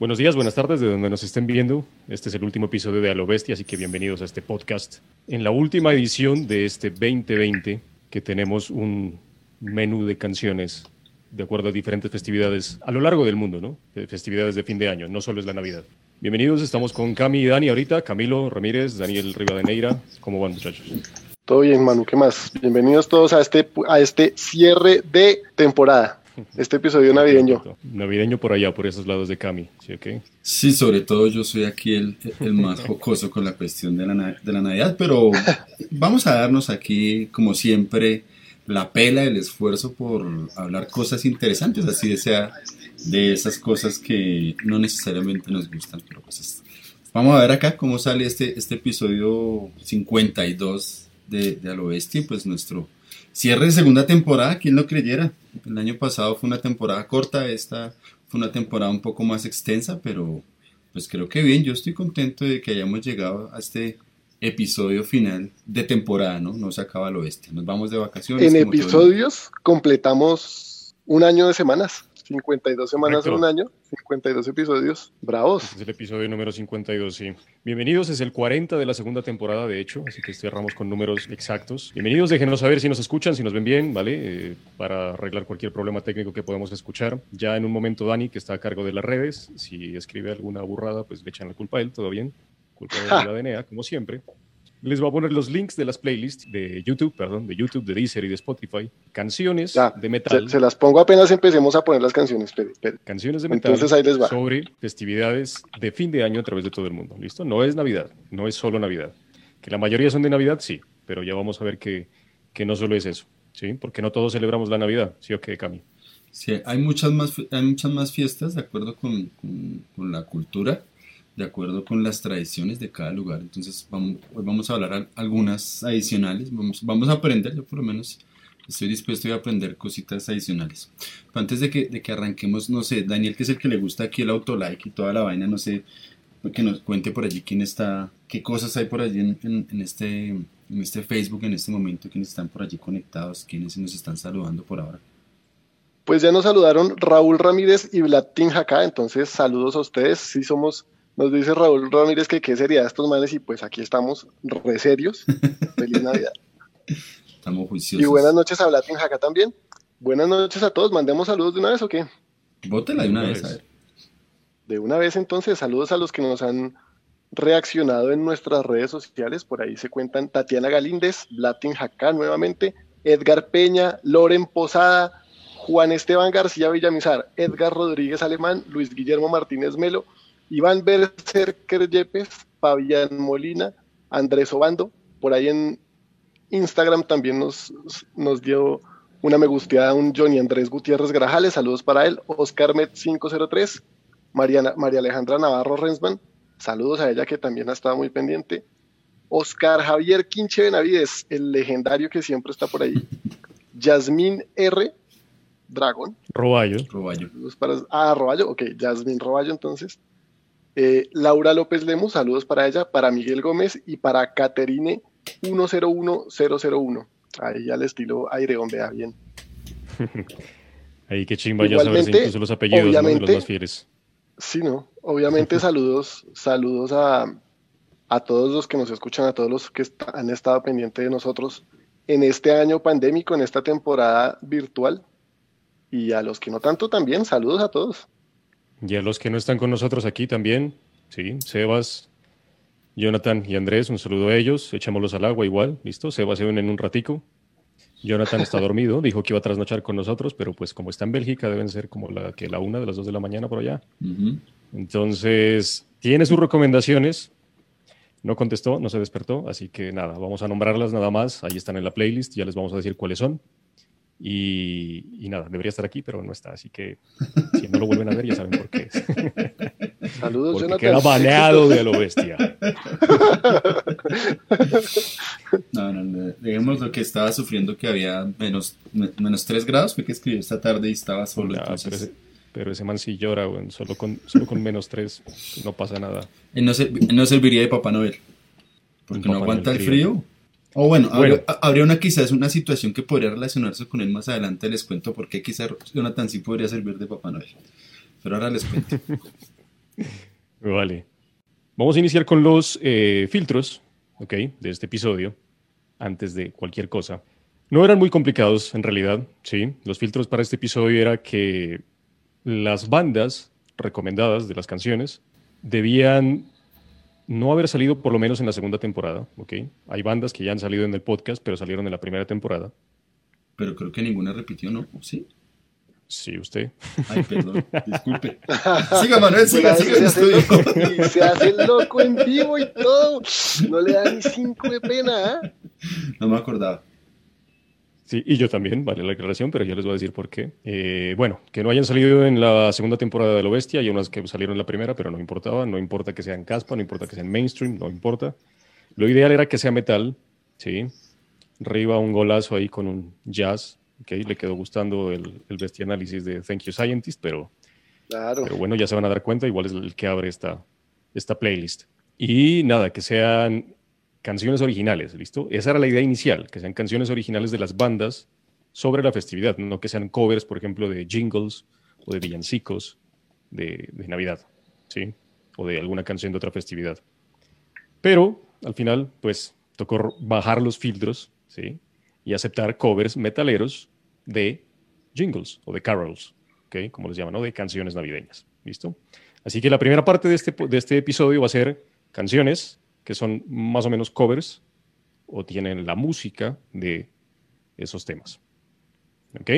Buenos días, buenas tardes, de donde nos estén viendo. Este es el último episodio de A lo Bestia, así que bienvenidos a este podcast. En la última edición de este 2020, que tenemos un menú de canciones de acuerdo a diferentes festividades a lo largo del mundo, ¿no? De festividades de fin de año, no solo es la Navidad. Bienvenidos, estamos con Cami y Dani ahorita, Camilo Ramírez, Daniel Rivadeneira. ¿Cómo van, muchachos? Todo bien, Manu, ¿qué más? Bienvenidos todos a este, a este cierre de temporada, este episodio navideño. Navideño por allá, por esos lados de Cami, ¿sí ok? Sí, sobre todo yo soy aquí el, el más jocoso con la cuestión de la, na- de la Navidad, pero vamos a darnos aquí, como siempre, la pela, el esfuerzo por hablar cosas interesantes, así de sea de esas cosas que no necesariamente nos gustan, pero pues es- Vamos a ver acá cómo sale este, este episodio 52 de, de A lo Bestia, y pues nuestro cierre de segunda temporada, ¿quién lo creyera? El año pasado fue una temporada corta, esta fue una temporada un poco más extensa, pero pues creo que bien, yo estoy contento de que hayamos llegado a este episodio final de temporada, ¿no? No se acaba lo bestia, nos vamos de vacaciones. En el- episodios completamos un año de semanas, 52 semanas en Correcto. un año, 52 episodios, bravos. Este es el episodio número 52, sí. Bienvenidos, es el 40 de la segunda temporada, de hecho, así que cerramos con números exactos. Bienvenidos, déjenos saber si nos escuchan, si nos ven bien, ¿vale? Eh, para arreglar cualquier problema técnico que podamos escuchar. Ya en un momento Dani, que está a cargo de las redes, si escribe alguna burrada, pues le echan la culpa a él, todo bien. Culpa de la DNA, como siempre. Les voy a poner los links de las playlists de YouTube, perdón, de YouTube, de Deezer y de Spotify. Canciones Ya, de metal. Se, se las pongo apenas empecemos a poner las canciones. espere, espere. Canciones de metal Entonces ahí les va. sobre festividades de fin de año a través de todo el mundo. ¿Listo? No es Navidad, no es solo Navidad. Que la mayoría son de Navidad, sí, pero ya vamos a ver que, que no solo es eso, ¿sí? Porque no todos celebramos la Navidad, ¿sí o qué, Cami? Sí, hay muchas más, hay muchas más fiestas de acuerdo con, con- con la cultura, de acuerdo con las tradiciones de cada lugar. Entonces, vamos, hoy vamos a hablar al- algunas adicionales. Vamos, vamos a aprender, yo por lo menos estoy dispuesto a aprender cositas adicionales. Antes de que, de que arranquemos, no sé, Daniel, que es el que le gusta aquí el autolike y toda la vaina, no sé, que nos cuente por allí quién está, qué cosas hay por allí en, en- este, en este Facebook en este momento, quiénes están por allí conectados, quiénes nos están saludando por ahora. Pues ya nos saludaron Raúl Ramírez y Tinjacá, entonces saludos a ustedes. Sí somos, nos dice Raúl Ramírez que qué sería de estos manes y pues aquí estamos re serios. Feliz Navidad. Estamos juiciosos. Y buenas noches a Vlad Tinjacá también. Buenas noches a todos, mandemos saludos de una vez o qué? Bótela de una Una vez, vez. a ver. De una vez entonces, saludos a los que nos han reaccionado en nuestras redes sociales. Por ahí se cuentan Tatiana Galíndez, Latin Jacá nuevamente, Edgar Peña, Loren Posada, Juan Esteban García Villamizar, Edgar Rodríguez Alemán, Luis Guillermo Martínez Melo, Iván Berserker Yepes, Fabián Molina, Andrés Obando. Por ahí en Instagram también nos, nos dio una me gusteada un Johnny Andrés Gutiérrez Grajales, saludos para él, Oscar Met 503, Mariana, María Alejandra Navarro Rensman, saludos a ella que también ha estado muy pendiente. Oscar Javier Quinche Benavides, el legendario que siempre está por ahí. Yasmín R. Dragon. Roballo. Roballo. Saludos para, ah, Roballo, ok, Yasmín Roballo entonces. Eh, Laura López Lemus, saludos para ella, para Miguel Gómez y para Caterine 101001. Ahí al estilo Aireón, vea bien. Ahí qué chimba ya sabes Igualmente, incluso los apellidos ¿no? de los más fieles. Sí, ¿no? Obviamente saludos, saludos a, a todos los que nos escuchan, a todos los que han estado pendientes de nosotros en este año pandémico, en esta temporada virtual. Y a los que no tanto también, saludos a todos. Y a los que no están con nosotros aquí también, sí, Sebas, Jonathan y Andrés, un saludo a ellos, echémoslos al agua igual, ¿listo? Sebas se une en un ratico. Jonathan está dormido, dijo que iba a trasnochar con nosotros, pero pues como está en Bélgica deben ser como la que la una de las dos de la mañana por allá. Entonces, tiene sus recomendaciones. No contestó, no se despertó, así que nada, vamos a nombrarlas nada más. Ahí están en la playlist, ya les vamos a decir cuáles son. Y, y nada, debería estar aquí, pero no está, así que si no lo vuelven a ver ya saben por qué es. Saludos, porque Jonathan. queda baneado de lo bestia. No, no, no. Digamos lo que estaba sufriendo que había menos, me- menos 3 grados, fue que escribí esta tarde y estaba solo. Ya, pero, entonces, ese, pero ese man sí llora, weón. Solo con, solo con menos tres no pasa nada. él no, él no serviría de Papá Noel. Porque no aguanta el Noel frío. O bueno, Bueno. Habría, habría una quizás una situación que podría relacionarse con él más adelante. Les cuento por qué quizás Jonathan sí podría servir de Papá Noel. Pero ahora les cuento. Vale. Vamos a iniciar con los eh, filtros, ¿ok? De este episodio, antes de cualquier cosa. No eran muy complicados, en realidad, ¿sí? Los filtros para este episodio era que las bandas recomendadas de las canciones debían no haber salido por lo menos en la segunda temporada, ¿ok? Hay bandas que ya han salido en el podcast, pero salieron en la primera temporada. Pero creo que ninguna repitió, ¿no? ¿Sí? Sí, usted. Ay, perdón. Disculpe. Siga, Manuel, siga, siga se, hace loco, se hace el loco en vivo y todo. No le da ni cinco de pena, ¿ah? No me acordaba. Sí, y yo también, vale la aclaración, pero ya les voy a decir por qué. Eh, bueno, que no hayan salido en la segunda temporada de Lo Bestia, hay unas que salieron en la primera, pero no importaba, no importa que sean caspa, no importa que sean mainstream, no importa. Lo ideal era que sea metal, ¿sí? Riva un golazo ahí con un jazz, ¿ok? Le quedó gustando el, el bestia análisis de Thank You Scientist, pero, Claro. pero bueno, ya se van a dar cuenta, igual es el que abre esta, esta playlist. Y nada, que sean canciones originales, ¿listo? Esa era la idea inicial, que sean canciones originales de las bandas sobre la festividad, no que sean covers, por ejemplo, de jingles o de villancicos de, Navidad, ¿sí? O de alguna canción de otra festividad. Pero al final, pues, tocó bajar los filtros, ¿sí? Y aceptar covers metaleros de jingles o de carols, ¿ok? Como les llaman, ¿no? De canciones navideñas, ¿listo? Así que la primera parte de este, de este episodio va a ser canciones que son más o menos covers o tienen la música de esos temas. ¿Ok?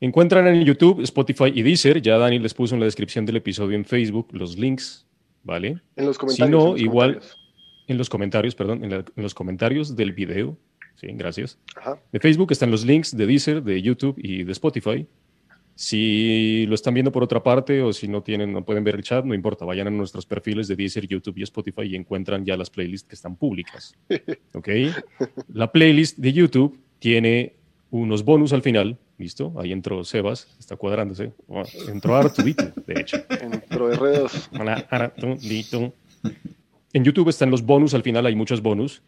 Encuentran en YouTube, Spotify y Deezer. Ya Dani les puso en la descripción del episodio en Facebook los links, ¿vale? En los comentarios. no, en los igual- comentarios. En los comentarios, perdón, en, la- en los comentarios del video. Sí, gracias. Ajá. De Facebook están los links de Deezer, de YouTube y de Spotify. Si lo están viendo por otra parte o si no tienen, no pueden ver el chat, no importa, vayan a nuestros perfiles de Deezer, YouTube y Spotify y encuentran ya las playlists que están públicas. ¿Ok? La playlist de YouTube tiene unos bonus al final, ¿listo? Ahí entró Sebas, está cuadrándose. Oh, Entró Arturito, de hecho. Entró R2. Hola, Arturito. En YouTube están los bonus, al final hay muchos bonus.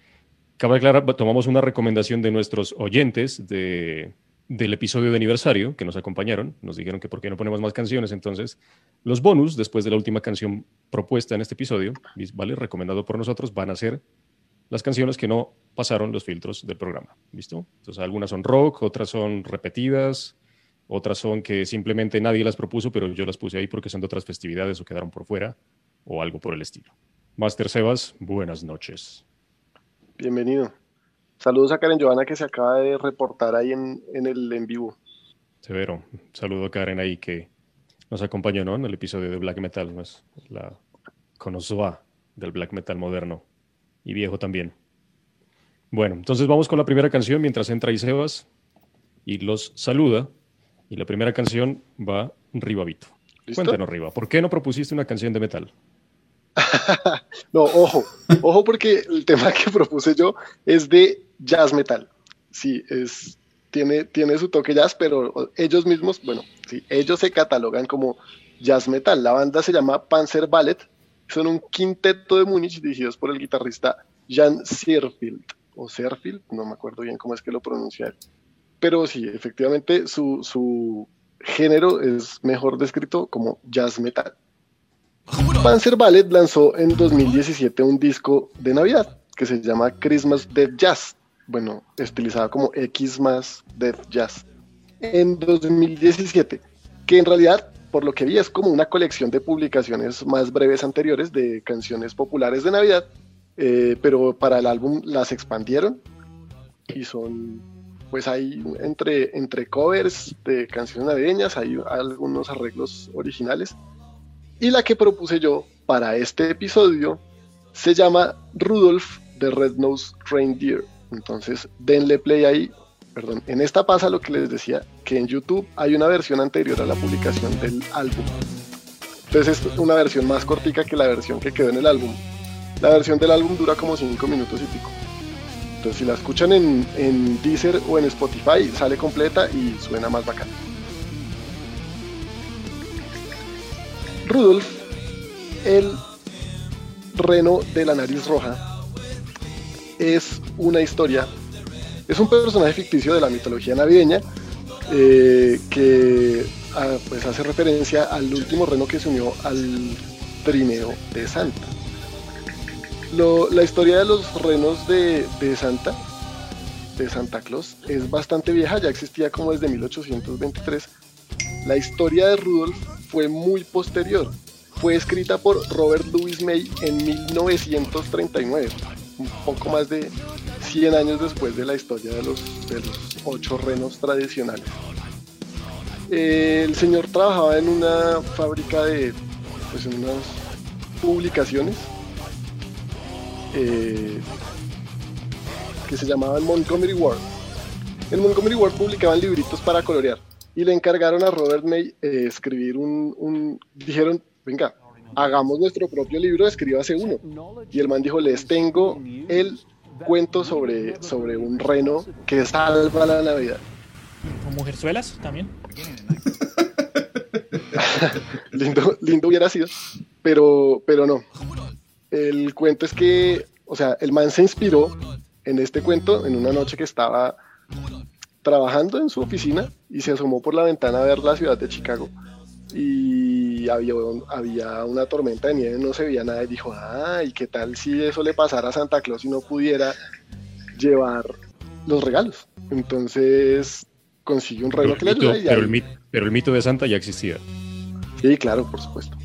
Cabe aclarar, tomamos una recomendación de nuestros oyentes de, del episodio de aniversario que nos acompañaron. Nos dijeron que por qué no ponemos más canciones. Entonces, los bonus, después de la última canción propuesta en este episodio, ¿vale? Recomendado por nosotros, van a ser las canciones que no pasaron los filtros del programa. ¿Listo? Entonces, algunas son rock, otras son repetidas, otras son que simplemente nadie las propuso, pero yo las puse ahí porque son de otras festividades o quedaron por fuera o algo por el estilo. Master Sebas, buenas noches. Bienvenido. Saludos a Karen Joana que se acaba de reportar ahí en, en el en vivo. Severo. Un saludo a Karen ahí que nos acompañó ¿no? en el episodio de Black Metal, ¿no? es la conocida del Black Metal moderno y viejo también. Bueno, entonces vamos con la primera canción mientras entra ahí Sebas y los saluda. Y la primera canción va Ribavito. ¿Listo? Cuéntanos, Riva, ¿por qué no propusiste una canción de metal? No, ojo, ojo porque el tema que propuse yo es de jazz metal. Sí, es, tiene, tiene su toque jazz, pero ellos mismos, bueno, sí, ellos se catalogan como jazz metal. La banda se llama Panzer Ballet, son un quinteto de Múnich dirigidos por el guitarrista Jan Sierfield, o Serfield, no me acuerdo bien cómo es que lo pronuncia. Pero sí, efectivamente su, su género es mejor descrito como jazz metal. Panzer Ballet lanzó en 2017 un disco de Navidad que se llama Christmas Death Jazz, bueno, estilizado como X más Death Jazz, en 2017, que en realidad, por lo que vi, es como una colección de publicaciones más breves anteriores de canciones populares de Navidad, eh, pero para el álbum las expandieron. Y son, pues hay entre, entre covers de canciones navideñas, hay algunos arreglos originales. Y la que propuse yo para este episodio se llama Rudolph the Red-Nosed Reindeer. Entonces, denle play ahí. Perdón, en esta pasa lo que les decía, que en YouTube hay una versión anterior a la publicación del álbum. Entonces es una versión más cortica que la versión que quedó en el álbum. La versión del álbum dura como 5 minutos y pico. Entonces si la escuchan en, en Deezer o en Spotify, sale completa y suena más bacán. Rudolf, el reno de la nariz roja, es una historia, es un personaje ficticio de la mitología navideña eh, que ah, pues hace referencia al último reno que se unió al trineo de Santa. la historia de los renos de, de Santa, de Santa Claus, es bastante vieja, ya existía como desde 1823. La historia de Rudolf fue muy posterior. Fue escrita por Robert Louis May en 1939, un poco más de 100 años después de la historia de los, de los ocho renos tradicionales. el señor trabajaba en una fábrica de, pues en unas publicaciones eh, que se llamaban Montgomery Ward. En Montgomery Ward publicaban libritos para colorear y le encargaron a Robert May eh, escribir un, dijeron, venga, hagamos nuestro propio libro, escríbase uno. Y el man dijo, les tengo el cuento sobre, sobre un reno que salva la Navidad. ¿Con mujerzuelas también? lindo, lindo hubiera sido, pero, pero no. El cuento es que, o sea, el man se inspiró en este cuento en una noche que estaba trabajando en su oficina y se asomó por la ventana a ver la ciudad de Chicago y había, había una tormenta de nieve, no se veía nada y dijo, ah, ¿y qué tal si eso le pasara a Santa Claus y no pudiera llevar los regalos? Entonces consiguió un regalo que le pero, el pero el mito de Santa ya existía. Sí, claro, por supuesto.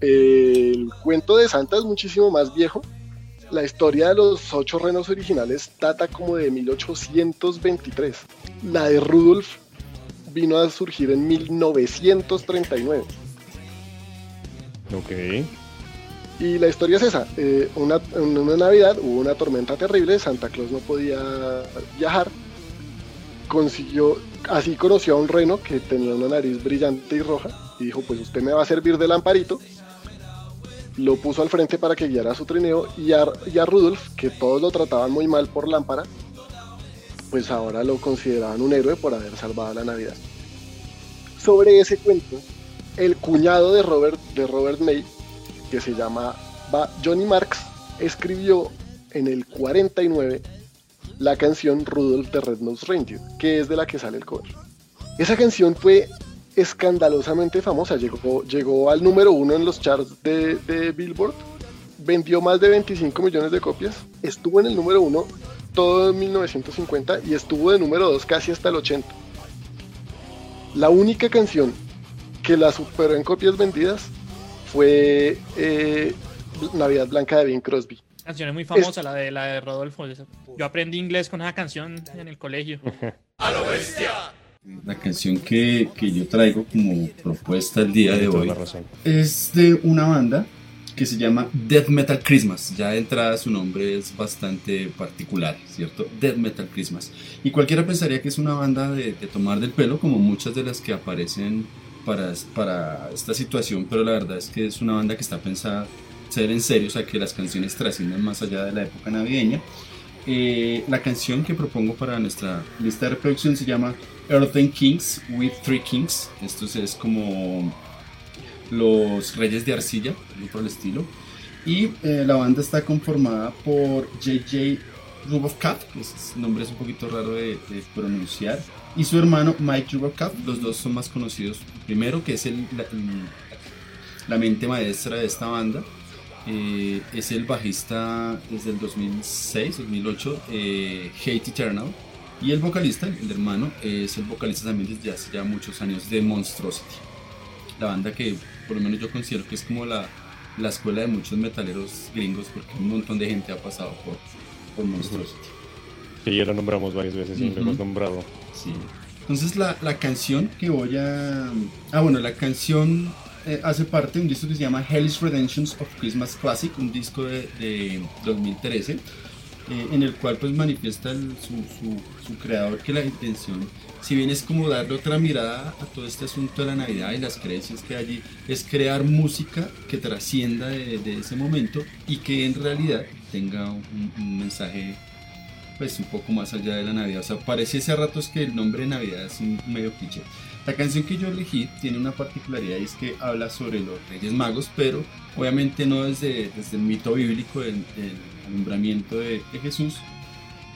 El cuento de Santa es muchísimo más viejo, la historia de los ocho renos originales data como de 1823. La de Rudolf vino a surgir en 1939. Ok. Y la historia es esa. Eh, una, en una Navidad hubo una tormenta terrible, Santa Claus no podía viajar. Consiguió, así conoció a un reno que tenía una nariz brillante y roja y dijo, pues usted me va a servir de lamparito lo puso al frente para que guiara su trineo y a, Rudolf, que todos lo trataban muy mal por lámpara, pues ahora lo consideraban un héroe por haber salvado la Navidad. Sobre ese cuento, el cuñado de Robert, de Robert May, que se llama Johnny Marks, escribió en el 49 la canción Rudolf de Red Nose Reindeer, que es de la que sale el cover. Esa canción fue escandalosamente famosa, llegó, llegó al número uno en los charts de, Billboard, vendió más de 25 millones de copias, estuvo en el número uno todo en 1950 y estuvo de número dos casi hasta el 80. La única canción que la superó en copias vendidas fue eh, Navidad Blanca de Bing Crosby. Canción es muy famosa, la de la de Rodolfo. Yo aprendí inglés con esa canción en el colegio. ¡A lo bestia! La canción que, que, yo traigo como propuesta el día de hoy es de una banda que se llama Death Metal Christmas. Ya de entrada su nombre es bastante particular, ¿cierto? Death Metal Christmas. Y cualquiera pensaría que es una banda de, de tomar del pelo, como muchas de las que aparecen para, para esta situación, pero la verdad es que es una banda que está pensada ser en serio, o sea, que las canciones trascienden más allá de la época navideña. Eh, la canción que propongo para nuestra lista de reproducción se llama Earthen Kings with Three Kings. Esto es como los Reyes de Arcilla, por el estilo. Y eh, la banda está conformada por JJ Rubovkat, que ese nombre es un poquito raro de, pronunciar, y su hermano Mike Rubovkat. Los dos son más conocidos. Primero, que es el, la mente maestra de esta banda eh, es el bajista desde el 2006, 2008, eh, Hate Eternal. Y el vocalista, el hermano, es el vocalista también desde hace ya muchos años de Monstrosity. La banda que por lo menos yo considero que es como la, la escuela de muchos metaleros gringos porque un montón de gente ha pasado por, por Monstrosity. Sí, ya lo nombramos varias veces, siempre hemos nombrado. Sí. Entonces la, la canción que voy a... Ah, bueno, la canción eh, hace parte de un disco que se llama Hellish Redemptions of Christmas Classic, un disco de, 2013. Eh, en el cual pues manifiesta su, su, creador que la intención, si bien es como darle otra mirada a todo este asunto de la Navidad y las creencias que hay allí, es crear música que trascienda de, ese momento y que en realidad tenga un, mensaje pues un poco más allá de la Navidad. O sea, parece ese rato es que el nombre de Navidad es un medio cliché. La canción que yo elegí tiene una particularidad y es que habla sobre los Reyes Magos, pero obviamente no desde, desde el mito bíblico del, alumbramiento de, Jesús.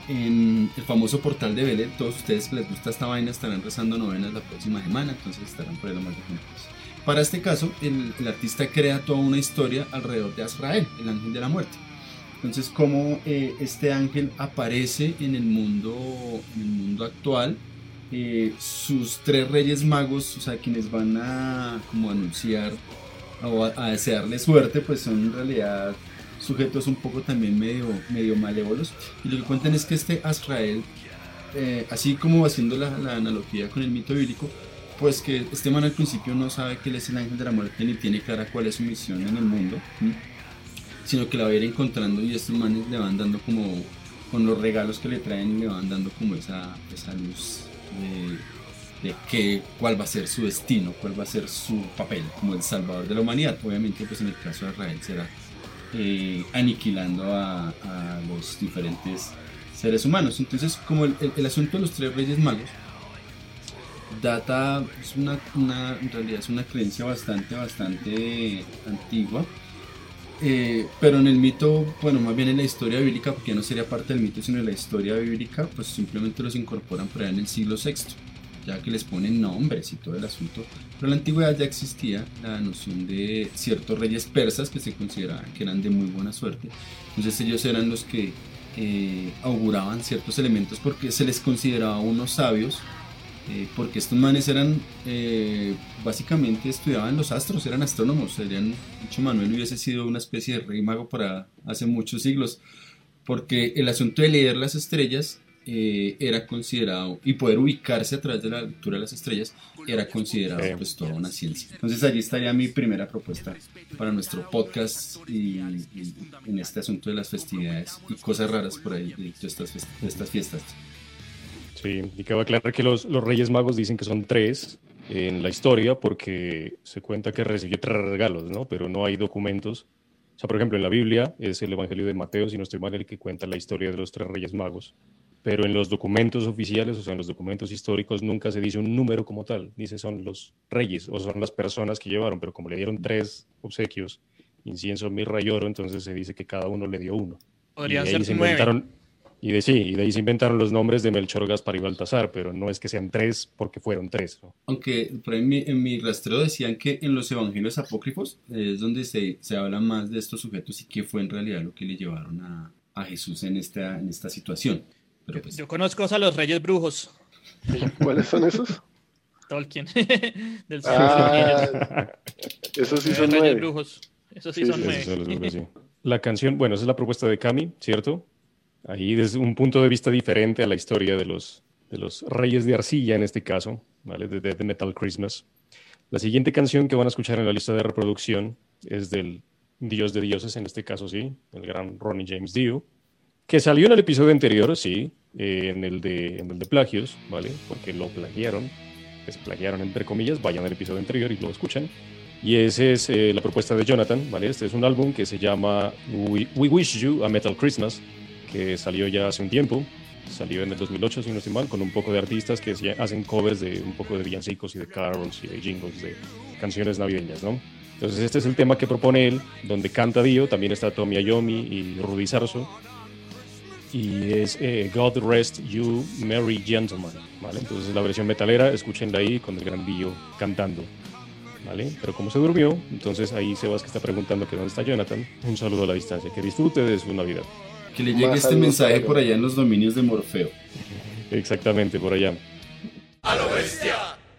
En el famoso portal de Belén, todos ustedes que les gusta esta vaina estarán rezando novenas la próxima semana, entonces estarán por el más de Para este caso, el, artista crea toda una historia alrededor de Azrael, el ángel de la muerte. Entonces, cómo eh, este ángel aparece en el mundo, en el mundo actual eh, sus tres reyes magos, o sea, quienes van a como anunciar o a, desearle suerte, pues son en realidad sujetos un poco también medio, medio malévolos. Y lo que cuentan es que este Azrael, eh, así como haciendo la, analogía con el mito bíblico, pues que este man al principio no sabe que él es el ángel de la muerte ni tiene clara cuál es su misión en el mundo, sino que la va a ir encontrando y estos manes le van dando como, con los regalos que le traen, le van dando como esa, esa luz de, que, cuál va a ser su destino, cuál va a ser su papel como el salvador de la humanidad. Obviamente, pues en el caso de Israel será eh, aniquilando a, los diferentes seres humanos. Entonces, como el, asunto de los tres reyes magos data, es una, en realidad es una creencia bastante, bastante antigua. Eh, pero en el mito, bueno, más bien en la historia bíblica, porque ya no sería parte del mito, sino en la historia bíblica, pues simplemente los incorporan por ahí en el siglo VI, ya que les ponen nombres y todo el asunto. Pero en la antigüedad ya existía la noción de ciertos reyes persas que se consideraban que eran de muy buena suerte. Entonces ellos eran los que eh, auguraban ciertos elementos porque se les consideraba unos sabios eh, porque estos manes eran, eh, básicamente estudiaban los astros, eran astrónomos, serían, dicho Manuel hubiese sido una especie de rey mago para hace muchos siglos, porque el asunto de leer las estrellas eh, era considerado, y poder ubicarse a través de la lectura de las estrellas, era considerado pues toda una ciencia. Entonces allí estaría mi primera propuesta para nuestro podcast y, en este asunto de las festividades y cosas raras por ahí de estas, de estas fiestas. Sí, y cabe aclarar que los, los Reyes Magos dicen que son tres en la historia porque se cuenta que recibió tres regalos, ¿no? Pero no hay documentos. O sea, por ejemplo, en la Biblia es el Evangelio de Mateo, si no estoy mal, el que cuenta la historia de los tres Reyes Magos. Pero en los documentos oficiales, o sea, en los documentos históricos, nunca se dice un número como tal. Dice son los reyes o son las personas que llevaron, pero como le dieron tres obsequios, incienso, mirra y oro, entonces se dice que cada uno le dio uno. Podrían ser se inventaron, y de sí, y de ahí se inventaron los nombres de Melchor, Gaspar y Baltasar, pero no es que sean tres porque fueron tres. Aunque por ahí en mi, en mi, rastreo decían que en los evangelios apócrifos es donde se, se habla más de estos sujetos y qué fue en realidad lo que le llevaron a, a Jesús en esta, en esta situación. Pero pues... Yo conozco a los reyes brujos. ¿Cuáles son esos? Tolkien. Del ah, esos sí son reyes brujos. Esos sí, son nueve. La canción, bueno, esa es la propuesta de Cami, ¿cierto? ahí desde un punto de vista diferente a la historia de los, de los Reyes de Arcilla en este caso, ¿vale? de Death Metal Christmas. La siguiente canción que van a escuchar en la lista de reproducción es del Dios de Dioses, en este caso sí, el gran Ronnie James Dio, que salió en el episodio anterior, sí, eh, en, el de, en el de plagios, ¿vale? Porque lo plagiaron, se plagiaron entre comillas, vayan al episodio anterior y lo escuchan. Y esa es eh, la propuesta de Jonathan, ¿vale? Este es un álbum que se llama We, We Wish You a Metal Christmas, que salió ya hace un tiempo. Salió en el 2008, si no estoy mal, con un poco de artistas que hacen covers de un poco de villancicos y de carols y de jingles de canciones navideñas, ¿no? Entonces este es el tema que propone él, donde canta Dio, también está Tommy Ayomi y Rudy Sarso. Y es eh, God Rest You Merry Gentleman, ¿vale? Entonces la versión metalera, escúchenla ahí con el gran Dio cantando, ¿vale? Pero como se durmió, entonces ahí Sebas que está preguntando que dónde está Jonathan, un saludo a la distancia, que disfrute de su Navidad. Que le llegue este mensaje por allá en los dominios de Morfeo. Exactamente, por allá. ¡A lo bestia!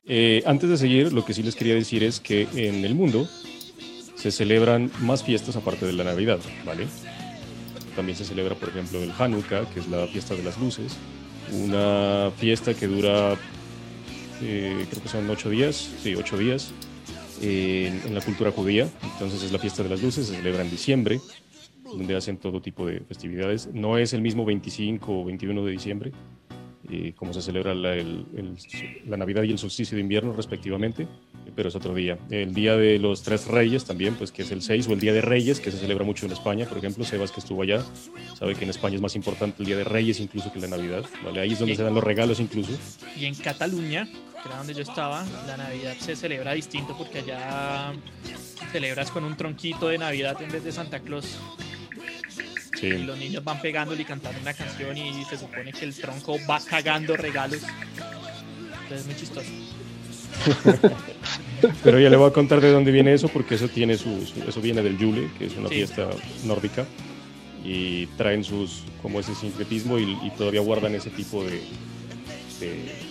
Eh, antes de seguir, lo que sí les quería decir es que en el mundo se celebran más fiestas aparte de la Navidad, ¿vale? También se celebra, por ejemplo, el Hanukkah, que es la fiesta de las luces, una fiesta que dura, eh, creo que son ocho días, sí, ocho días, en, la cultura judía. Entonces es la fiesta de las luces, se celebra en diciembre. donde hacen todo tipo de festividades. No es el mismo 25 o 21 de diciembre, eh, como se celebra la, el- el- la Navidad y el solsticio de invierno respectivamente, pero es otro día. El Día de los Tres Reyes también, pues que es el 6, o el Día de Reyes, que se celebra mucho en España, por ejemplo, Sebas que estuvo allá, sabe que en España es más importante el Día de Reyes incluso que la Navidad, ¿vale? Ahí es donde Sí. se dan los regalos incluso. Y en Cataluña, que era donde yo estaba, la Navidad se celebra distinto porque allá celebras con un tronquito de Navidad en vez de Santa Claus. Sí. Y los niños van pegándole y cantando una canción y se supone que el tronco va cagando regalos. Entonces es muy chistoso. Pero ya le voy a contar de dónde viene eso, porque eso tiene su, su- eso viene del Yule, que es una Sí. fiesta nórdica, y traen sus como ese sincretismo y, y todavía guardan ese tipo de, de-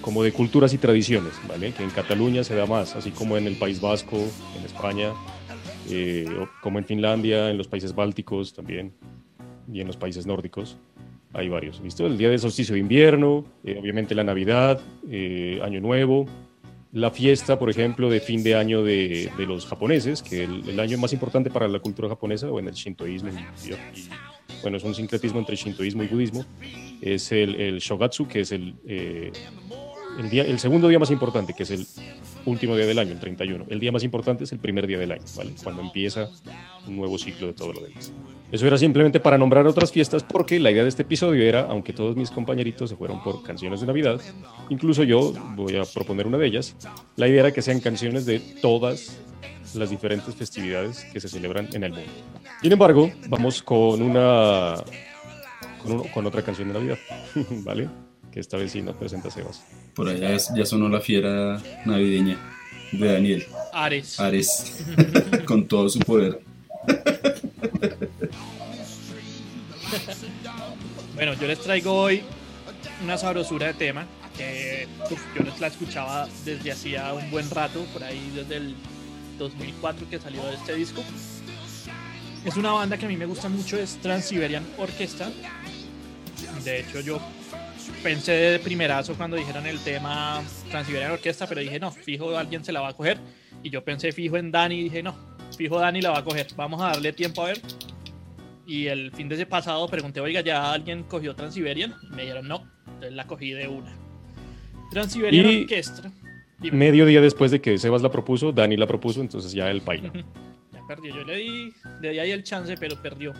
como de culturas y tradiciones, ¿vale? Que en Cataluña se da más, así como en el País Vasco, en España, eh, como en Finlandia, en los países bálticos también, y en los países nórdicos. Hay varios, ¿listo? El día del solsticio de invierno, eh, obviamente la Navidad, eh, Año Nuevo, la fiesta, por ejemplo, de fin de año de, los japoneses, que el, el año más importante para la cultura japonesa, o en el shintoísmo, y, bueno, es un sincretismo entre shintoísmo y budismo, es el, el shogatsu, que es el, eh, el, día, el segundo día más importante, que es el último día del año, el 31. El día más importante es el primer día del año, ¿vale? Cuando empieza un nuevo ciclo de todo lo demás. Eso era simplemente para nombrar otras fiestas porque la idea de este episodio era, aunque todos mis compañeritos se fueron por canciones de Navidad, incluso yo voy a proponer una de ellas, la idea era que sean canciones de todas las diferentes festividades que se celebran en el mundo. Sin embargo, vamos con una con, uno- con otra canción de Navidad, ¿vale? Que esta vez sí nos presenta Sebas. Por allá es- ya sonó la fiera navideña de Daniel Ares. Ares, con todo su poder. Bueno, yo les traigo hoy una sabrosura de tema que yo les la escuchaba desde hacía un buen rato, por ahí desde el 2004 que salió este disco. Es una banda que a mí me gusta mucho, es Trans-Siberian Orchestra. De hecho, yo pensé de primerazo cuando dijeron el tema Trans-Siberian Orchestra, pero dije, no, fijo, alguien se la va a coger. Y yo pensé fijo en Dani y dije, no, fijo Dani la va a coger. Vamos a darle tiempo a ver. Y el fin de ese pasado pregunté, oiga, ¿ya alguien cogió Transiberian? Y me dijeron, no. Entonces la cogí de una. Transiberian Y- Orchestra. Dime. Medio día después de que Sebas la propuso, Dani la propuso, entonces ya el paila. Ya perdió. Yo le di, le di ahí el chance, pero perdió.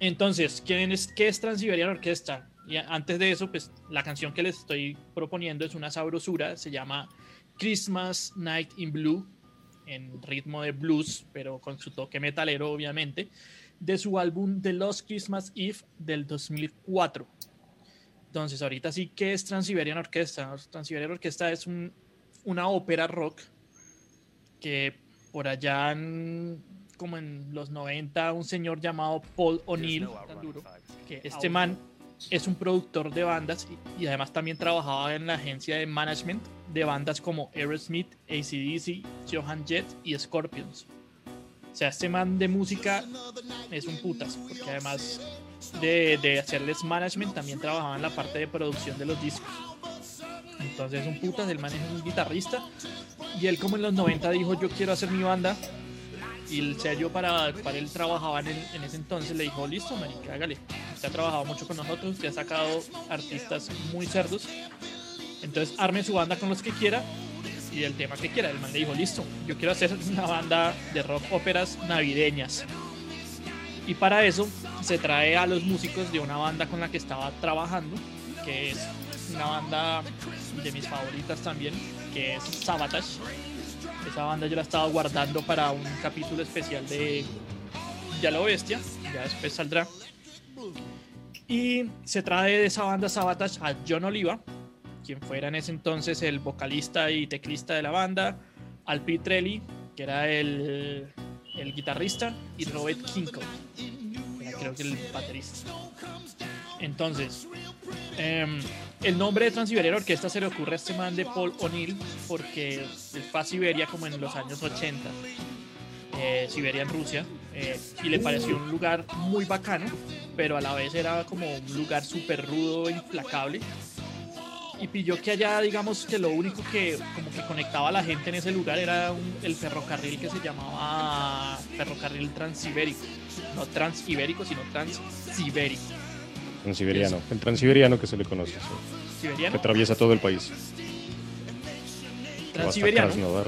Entonces, ¿quién es, ¿qué es Transiberian Orchestra? Y antes de eso, pues la canción que les estoy proponiendo es una sabrosura. Se llama Christmas Night in Blue, en ritmo de blues, pero con su toque metalero, obviamente, de su álbum The Lost Christmas Eve del 2004. Entonces, ahorita sí, ¿qué es Transiberian Orchestra? Transiberian Orchestra es un- una ópera rock que por allá en- como en los 90 un señor llamado Paul O'Neill que este man es un productor de bandas y, además también trabajaba en la agencia de management de bandas como Aerosmith, ACDC, Johan Jett y Scorpions. O sea, este man de música es un putas, porque además de, de hacerles management también trabajaba en la parte de producción de los discos. Entonces un putas, el man es un guitarrista y él como en los 90 dijo yo quiero hacer mi banda y el sello para, para él trabajaba en, en ese entonces le dijo listo marica hágale usted ha trabajado mucho con nosotros usted ha sacado artistas muy cerdos. Entonces arme su banda con los que quiera y el tema que quiera. El man le dijo listo yo quiero hacer una banda de rock óperas navideñas y para eso se trae a los músicos de una banda con la que estaba trabajando que es una banda de mis favoritas también que es Sabotage esa banda yo la estaba guardando para un capítulo especial de Ya lo Bestia, ya después saldrá. Y se trae de esa banda Sabotage a John Oliva, quien fuera en ese entonces el vocalista y teclista de la banda, al Pitrelli, que era el, el guitarrista, y Robert Kinko, creo que el baterista. Entonces, em, el nombre de Transiberian Orquesta se le ocurre a este man de Paul O'Neill porque fue a Siberia como en los años 80, eh, Siberia en Rusia, eh, y le pareció un lugar muy bacano, pero a la vez era como un lugar súper rudo implacable. Y pilló que allá, digamos que lo único que como que conectaba a la gente en ese lugar era el ferrocarril que se llamaba ferrocarril transibérico. No transibérico, sino transibérico. Transiberiano. El transiberiano que se le conoce. sí. Que ¿Siberiano? atraviesa todo el país. Transiberiano. Krasnodar.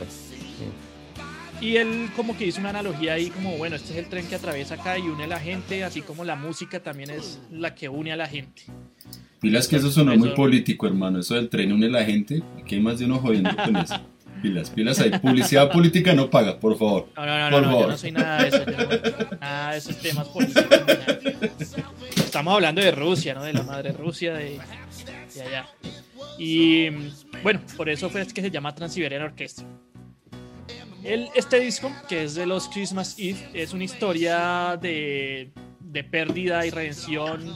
Y él como que hizo una analogía ahí como, bueno, este es el tren que atraviesa acá y une a la gente, así como la música también es la que une a la gente. Pilas que eso sonó muy político, hermano. Eso del tren une la gente. Aquí hay más de uno jodiendo con eso. Pilas, pilas ahí. Publicidad política no paga, por favor. No, no, no, Por no, no, yo favor. no soy nada de eso, yo no- nada de esos temas políticos. Estamos hablando de Rusia, ¿no? De la madre Rusia de, allá. Y bueno, por eso fue que se llama Transiberian Orchestra. El, este disco, que es de los Christmas Eve, es una historia de, de pérdida y redención.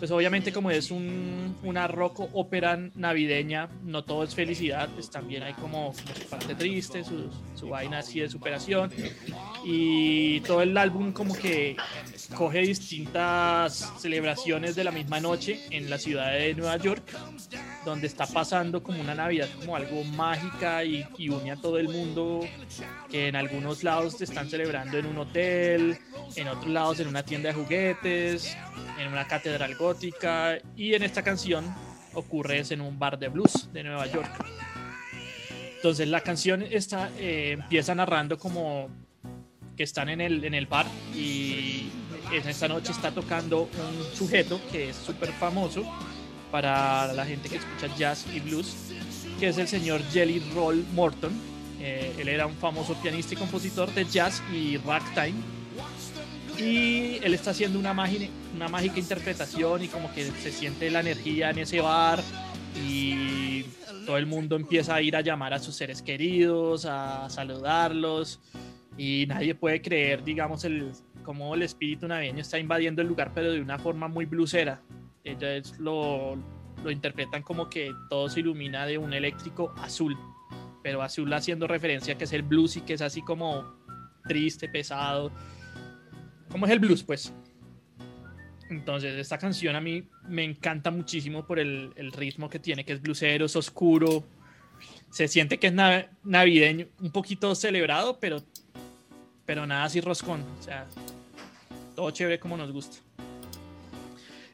Pues obviamente como es un, una rock ópera navideña, no todo es felicidad, pues también hay como, como su parte triste, su, su vaina así de superación. Y todo el álbum como que coge distintas celebraciones de la misma noche en la ciudad de Nueva York, donde está pasando como una Navidad como algo mágica y, une a todo el mundo, que en algunos lados te están celebrando en un hotel, en otros lados en una tienda de juguetes, en una catedral gótica y en esta canción ocurre es en un bar de blues de Nueva York. Entonces la canción está, eh, empieza narrando como que están en el, en el bar y esta noche está tocando un sujeto que es súper famoso para la gente que escucha jazz y blues, que es el señor Jelly Roll Morton. Eh, él era un famoso pianista y compositor de jazz y ragtime. Y él está haciendo una, una mágica interpretación y como que se siente la energía en ese bar y todo el mundo empieza a ir a llamar a sus seres queridos, a saludarlos y nadie puede creer, digamos, el, cómo el espíritu navideño está invadiendo el lugar, pero de una forma muy blusera. Ellos lo, lo interpretan como que todo se ilumina de un eléctrico azul, pero azul haciendo referencia a que es el blues y que es así como triste, pesado. ¿Cómo es el blues, pues? Entonces, esta canción a mí me encanta muchísimo por el, el ritmo que tiene, que es blusero, es oscuro. Se siente que es na- navideño, un poquito celebrado, pero, pero nada así roscón. O sea, todo chévere como nos gusta.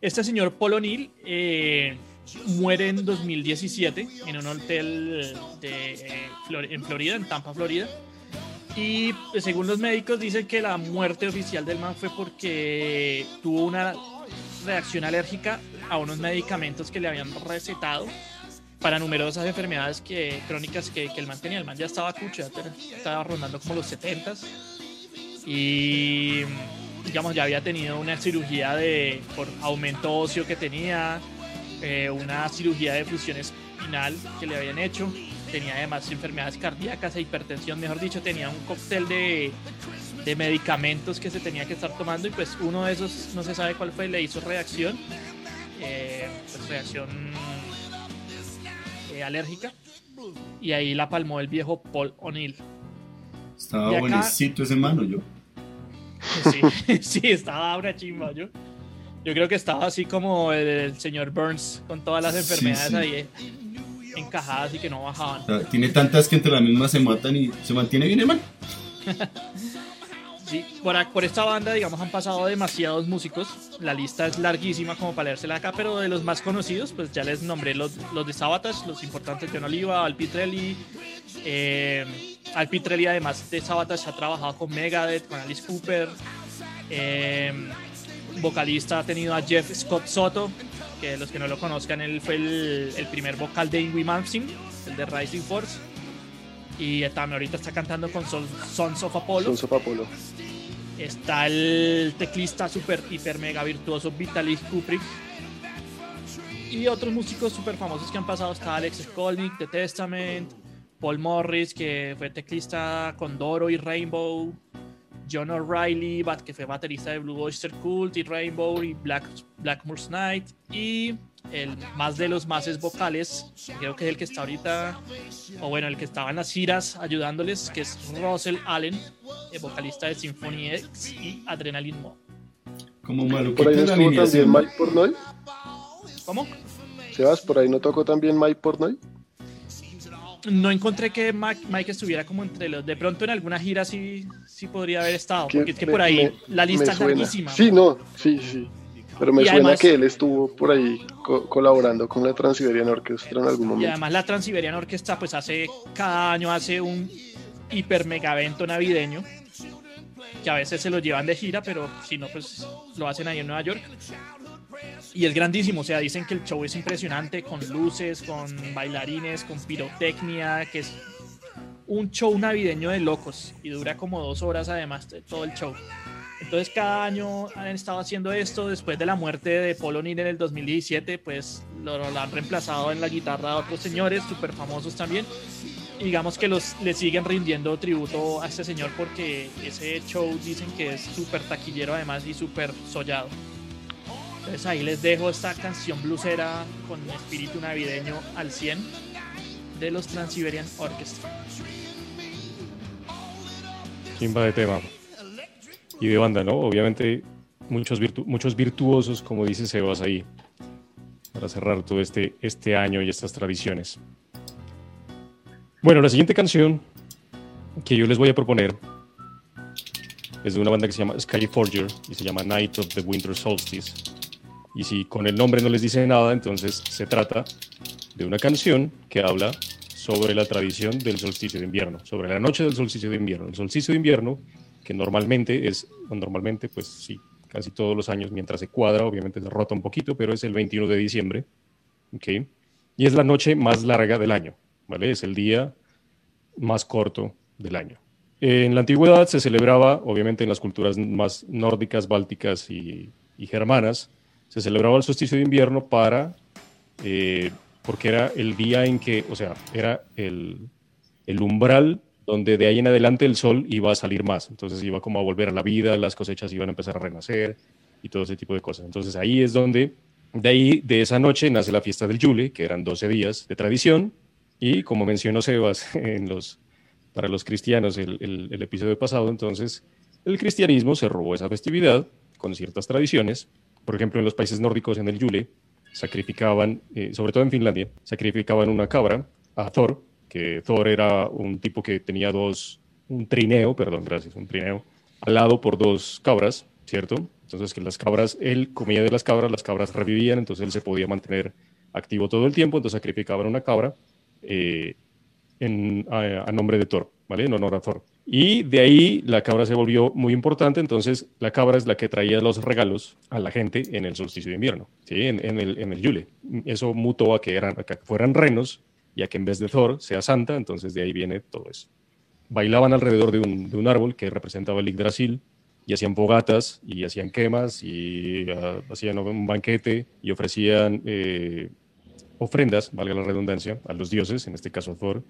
Este señor Paul O'Neill eh, muere en 2017 en un hotel de, eh, en Florida, en Tampa, Florida. Y pues, según los médicos dicen que la muerte oficial del man fue porque tuvo una reacción alérgica a unos medicamentos que le habían recetado para numerosas enfermedades que, crónicas que, que el man tenía. El man ya estaba te- estaba rondando como los 70 y digamos ya había tenido una cirugía de por aumento óseo que tenía, eh, una cirugía de fusión espinal que le habían hecho, tenía además enfermedades cardíacas e hipertensión, mejor dicho, tenía un cóctel de, de medicamentos que se tenía que estar tomando y pues uno de esos no se sabe cuál fue, le hizo reacción, eh, pues reacción eh, alérgica y ahí la palmó el viejo Paul O'Neill. Estaba acá- buenecito ese mano, yo. Sí, sí, estaba una chimba. Yo, yo creo que estaba así como el, el señor Burns con todas las enfermedades sí. ahí eh, encajadas y que no bajaban. O sea, tiene tantas que entre las mismas se matan y se mantiene bien, hermano. Sí, por, por esta banda, digamos, han pasado demasiados músicos. La lista es larguísima como para leérsela acá, pero de los más conocidos, pues ya les nombré los, los de Sabatas, los importantes, John Oliva, Al Pitrelli. Eh, Al Pitrelli, además de Sabatas, ha trabajado con Megadeth, con Alice Cooper. Eh, vocalista ha tenido a Jeff Scott Soto, que los que no lo conozcan, él fue el, el primer vocal de Ingrid Malmsteen, el de Rising Force. Y también ahorita está cantando con Son- Sons of Apollo. Son Sopapolo. Está el teclista super, hiper, mega virtuoso Vitaly Kuprick. Y otros músicos súper famosos que han pasado. Está Alex Skolnick de Testament. Paul Morris, que fue teclista con Doro y Rainbow. John O'Reilly, que fue baterista de Blue Oyster Cult y Rainbow y Black, Blackmore's Night. Y el más de los más es vocales, creo que es el que está ahorita, o bueno, el que estaba en las giras ayudándoles, que es Russell Allen, el vocalista de Symphony X y Adrenaline Mob. Como Por maluquito ahí no estuvo también. Mike Pornoy. ¿Cómo? Sebas, por ahí no tocó también Mike Pornoy. No encontré que Mike estuviera como entre los. De pronto en alguna gira sí, sí podría haber estado. Porque es que por ahí la lista es larguísima. Sí, no, sí, sí. Pero me suena que él estuvo por ahí colaborando con la Transiberian Orchestra en algún momento. Y además la Transiberian Orchestra pues hace cada año hace un hiper mega evento navideño que a veces se lo llevan de gira, pero si no pues lo hacen ahí en Nueva York. Y es grandísimo, o sea, dicen que el show es impresionante con luces, con bailarines, con pirotecnia, que es un show navideño de locos y dura como dos horas además de todo el show. Entonces cada año han estado haciendo esto. Después de la muerte de Polo Nil en el 2017, pues lo, han reemplazado en la guitarra a otros señores súper famosos también. digamos que los, le siguen rindiendo tributo a este señor porque ese show dicen que es súper taquillero además y súper sollado. Entonces ahí les dejo esta canción blusera con espíritu navideño al 100 de los Transiberian Orchestra. va de tema y de banda, ¿no? Obviamente muchos, muchos virtuosos, como dice Sebas ahí, para cerrar todo este, este año y estas tradiciones. Bueno, la siguiente canción que yo les voy a proponer es de una banda que se llama Skyforger y se llama Night of the Winter Solstice. Y si con el nombre no les dice nada, entonces se trata de una canción que habla sobre la tradición del solsticio de invierno, sobre la noche del solsticio de invierno. El solsticio de invierno que normalmente es, normalmente pues sí, casi todos los años mientras se cuadra, obviamente se rota un poquito, pero es el 21 de diciembre, ¿ok? Y es la noche más larga del año, ¿vale? Es el día más corto del año. En la antigüedad se celebraba, obviamente en las culturas más nórdicas, bálticas y, germanas, se celebraba el solsticio de invierno para, eh, porque era el día en que, o sea, era el, umbral donde de ahí en adelante el sol iba a salir más, entonces iba como a volver a la vida, las cosechas iban a empezar a renacer y todo ese tipo de cosas. Entonces ahí es donde, de ahí, de esa noche nace la fiesta del Yule, que eran 12 días de tradición, y como mencionó Sebas para los cristianos el, episodio pasado, entonces el cristianismo se robó esa festividad con ciertas tradiciones. Por ejemplo, en los países nórdicos en el Yule sacrificaban, eh, sobre todo en Finlandia, sacrificaban una cabra a Thor que Thor era un tipo que tenía dos, un trineo, perdón, gracias, un trineo, al por dos cabras, ¿cierto? Entonces que las cabras, él comía de las cabras, las cabras revivían, entonces él se podía mantener activo todo el tiempo, entonces sacrificaban una cabra eh, en, a, nombre de Thor, ¿vale? En honor a Thor. Y de ahí la cabra se volvió muy importante, entonces la cabra es la que traía los regalos a la gente en el solsticio de invierno, ¿sí? En, el, en el Yule. Eso mutó a que, eran, a que fueran renos ya que en vez de Thor sea Santa, entonces de ahí viene todo eso. Bailaban alrededor de un, de un árbol que representaba el Yggdrasil y hacían fogatas y hacían quemas y uh, hacían un banquete y ofrecían eh, ofrendas, valga la redundancia, a los dioses, en este caso a Thor,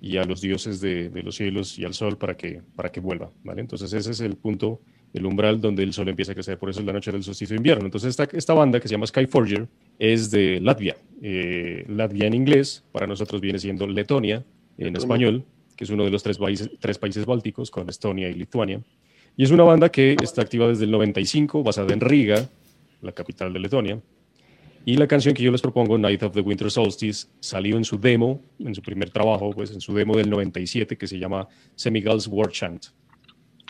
y a los dioses de, de, los cielos y al sol para que, para que vuelva. ¿vale? Entonces ese es el punto, el umbral donde el sol empieza a crecer, por eso es la noche del solsticio de invierno. Entonces esta, esta banda que se llama Skyforger es de Latvia. Eh, Latvia en inglés, para nosotros viene siendo Letonia en español, que es uno de los tres países, tres países bálticos con Estonia y Lituania. Y es una banda que está activa desde el 95, basada en Riga, la capital de Letonia. Y la canción que yo les propongo, Night of the Winter Solstice, salió en su demo, en su primer trabajo, pues en su demo del 97, que se llama Semigals War Chant.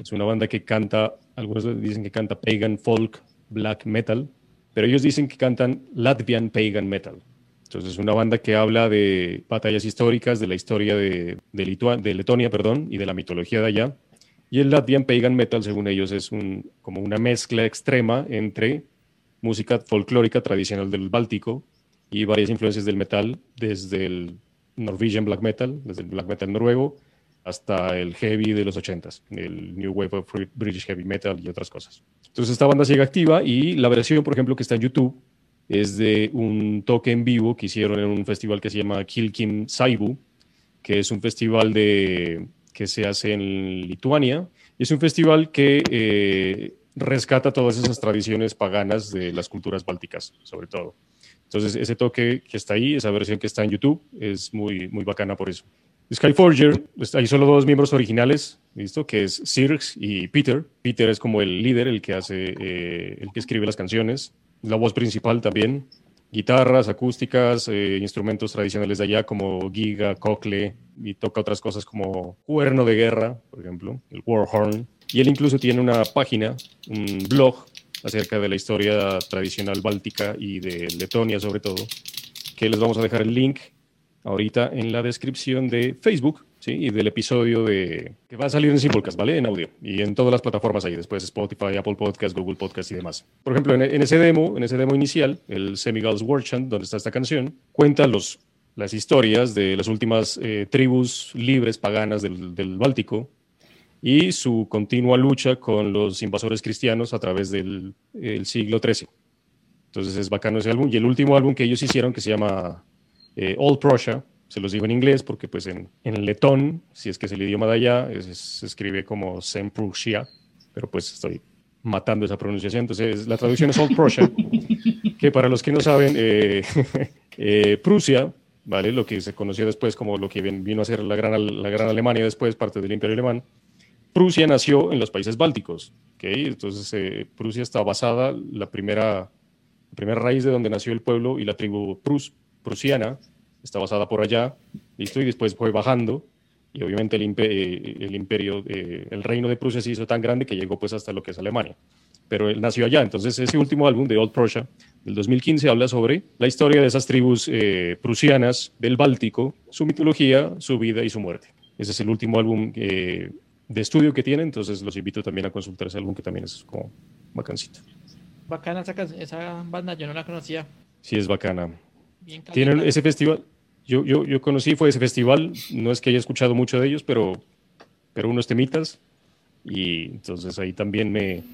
Es una banda que canta, algunos dicen que canta pagan folk black metal, pero ellos dicen que cantan Latvian pagan metal. Entonces, es una banda que habla de batallas históricas, de la historia de, de, Letonia perdón, y de la mitología de allá. Y el Latvian Pagan Metal, según ellos, es un, como una mezcla extrema entre música folclórica tradicional del Báltico y varias influencias del metal, desde el Norwegian Black Metal, desde el Black Metal noruego, hasta el heavy de los 80s, el New Wave of British Heavy Metal y otras cosas. Entonces esta banda sigue activa y la versión, por ejemplo, que está en YouTube es de un toque en vivo que hicieron en un festival que se llama Kilkim Saibu, que es un festival de, que se hace en Lituania. Es un festival que eh, rescata todas esas tradiciones paganas de las culturas bálticas, sobre todo. Entonces, ese toque que está ahí, esa versión que está en YouTube, es muy, muy bacana por eso. Skyforger, pues, hay solo dos miembros originales, ¿listo? Que es Sirx y Peter. Peter es como el líder, el que hace, eh, el que escribe las canciones la voz principal también. guitarras acústicas, eh, instrumentos tradicionales de allá como giga, cocle, y toca otras cosas como cuerno de guerra, por ejemplo, el warhorn. Y él incluso tiene una página, un blog acerca de la historia tradicional báltica y de Letonia sobre todo, que les vamos a dejar el link ahorita en la descripción de Facebook ¿sí? y del episodio de que va a salir en Simplecast, ¿vale? En audio y en todas las plataformas ahí, después Spotify, Apple Podcast, Google Podcast y demás. Por ejemplo, en, ese demo, en ese demo inicial, el Semigals Workshop, donde está esta canción, cuenta los, las historias de las últimas eh, tribus libres paganas del, del Báltico y su continua lucha con los invasores cristianos a través del el siglo XIII. Entonces es bacano ese álbum. Y el último álbum que ellos hicieron, que se llama eh, Old Prussia, se los digo en inglés porque pues en, en letón, si es que es el idioma de allá, es- se escribe como Sem Prussia, pero pues estoy matando esa pronunciación. Entonces la traducción es Old Prussia, que para los que no saben, eh, eh, Prusia, ¿vale? Lo que se conoció después como lo que vin- vino a ser la gran, la gran Alemania después, parte del Imperio Alemán. Prusia nació en los países bálticos, ¿ok? Entonces eh, Prusia está basada, la primera, la primera raíz de donde nació el pueblo y la tribu prus, prusiana está basada por allá, ¿listo? Y después fue bajando y obviamente el, eh, imperio, eh, el reino de Prusia se hizo tan grande que llegó pues hasta lo que es Alemania. Pero él nació allá, entonces ese último álbum de Old Prussia del 2015 habla sobre la historia de esas tribus eh, prusianas del Báltico, su mitología, su vida y su muerte. Ese es el último álbum de estudio que tiene, entonces los invito también a consultar ese álbum que también es como bacancito. Bacana esa, esa banda, yo no la conocía. Sí, es bacana. Bien ese festival, yo, yo, yo conocí, fue ese festival, no es que haya escuchado mucho de ellos, pero, pero unos temitas, y entonces ahí también me,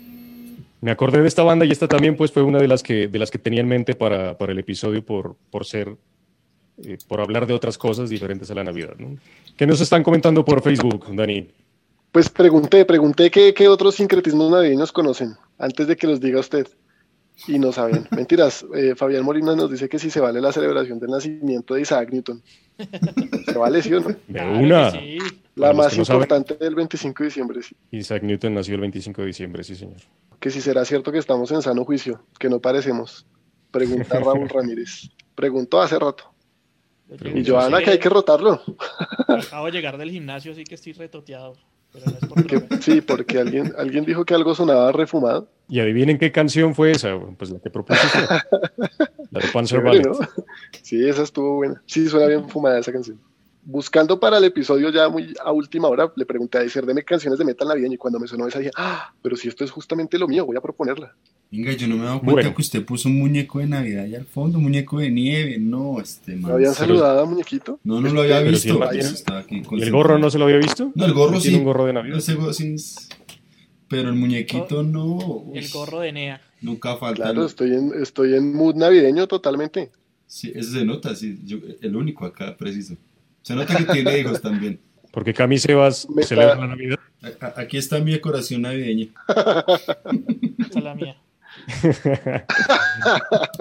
me acordé de esta banda y esta también pues fue una de las que, de las que tenía en mente para, para el episodio por, por ser, eh, por hablar de otras cosas diferentes a la Navidad. ¿no? ¿Qué nos están comentando por Facebook, Dani? Pues pregunté, pregunté qué, qué otros sincretismos navideños conocen, antes de que los diga usted. Y no saben. Mentiras. eh, Fabián Molina nos dice que si se vale la celebración del nacimiento de Isaac Newton. ¿Se vale, sí o no? De una. sí. La más saben. importante del 25 de diciembre, sí. Isaac Newton nació el 25 de diciembre, sí señor. Que si será cierto que estamos en sano juicio, que no parecemos. Pregunta Raúl Ramírez. Preguntó hace rato. Pero Y yo Joana, Sí, que hay que rotarlo. Acabo de llegar del gimnasio, así que estoy retoteado. Pero no es por Que- droga. sí, porque alguien, alguien dijo que algo sonaba refumado. Y adivinen qué canción fue esa, pues la que propusiste. la de Panzer Ballet. ¿no? Sí, esa estuvo buena. Sí, suena bien fumada esa canción. Buscando para el episodio ya muy a última hora, le pregunté a Dicer, deme canciones de metal navideño. Y cuando me sonó esa dije, ah, pero si esto es justamente lo mío, voy a proponerla. Venga, yo no me he dado cuenta Bueno. que usted puso un muñeco de Navidad allá al fondo, un muñeco de nieve. No, este ¿Me man. habían pero- saludado a muñequito? No, no lo había Pero visto. si el- pues, estaba aquí ¿Y el concentrado. gorro no se lo había visto? No, el gorro ¿No sí. Tiene un gorro de Navidad. Es- Pero el muñequito no. El gorro de Nea. Nunca falta. Claro, estoy en, estoy en mood navideño totalmente. Sí, eso se nota, sí, yo- el único acá, preciso. Se nota que tiene hijos también. Porque Cami Sebas Me celebra está- la Navidad. Aquí está mi decoración navideña. Esa es la mía.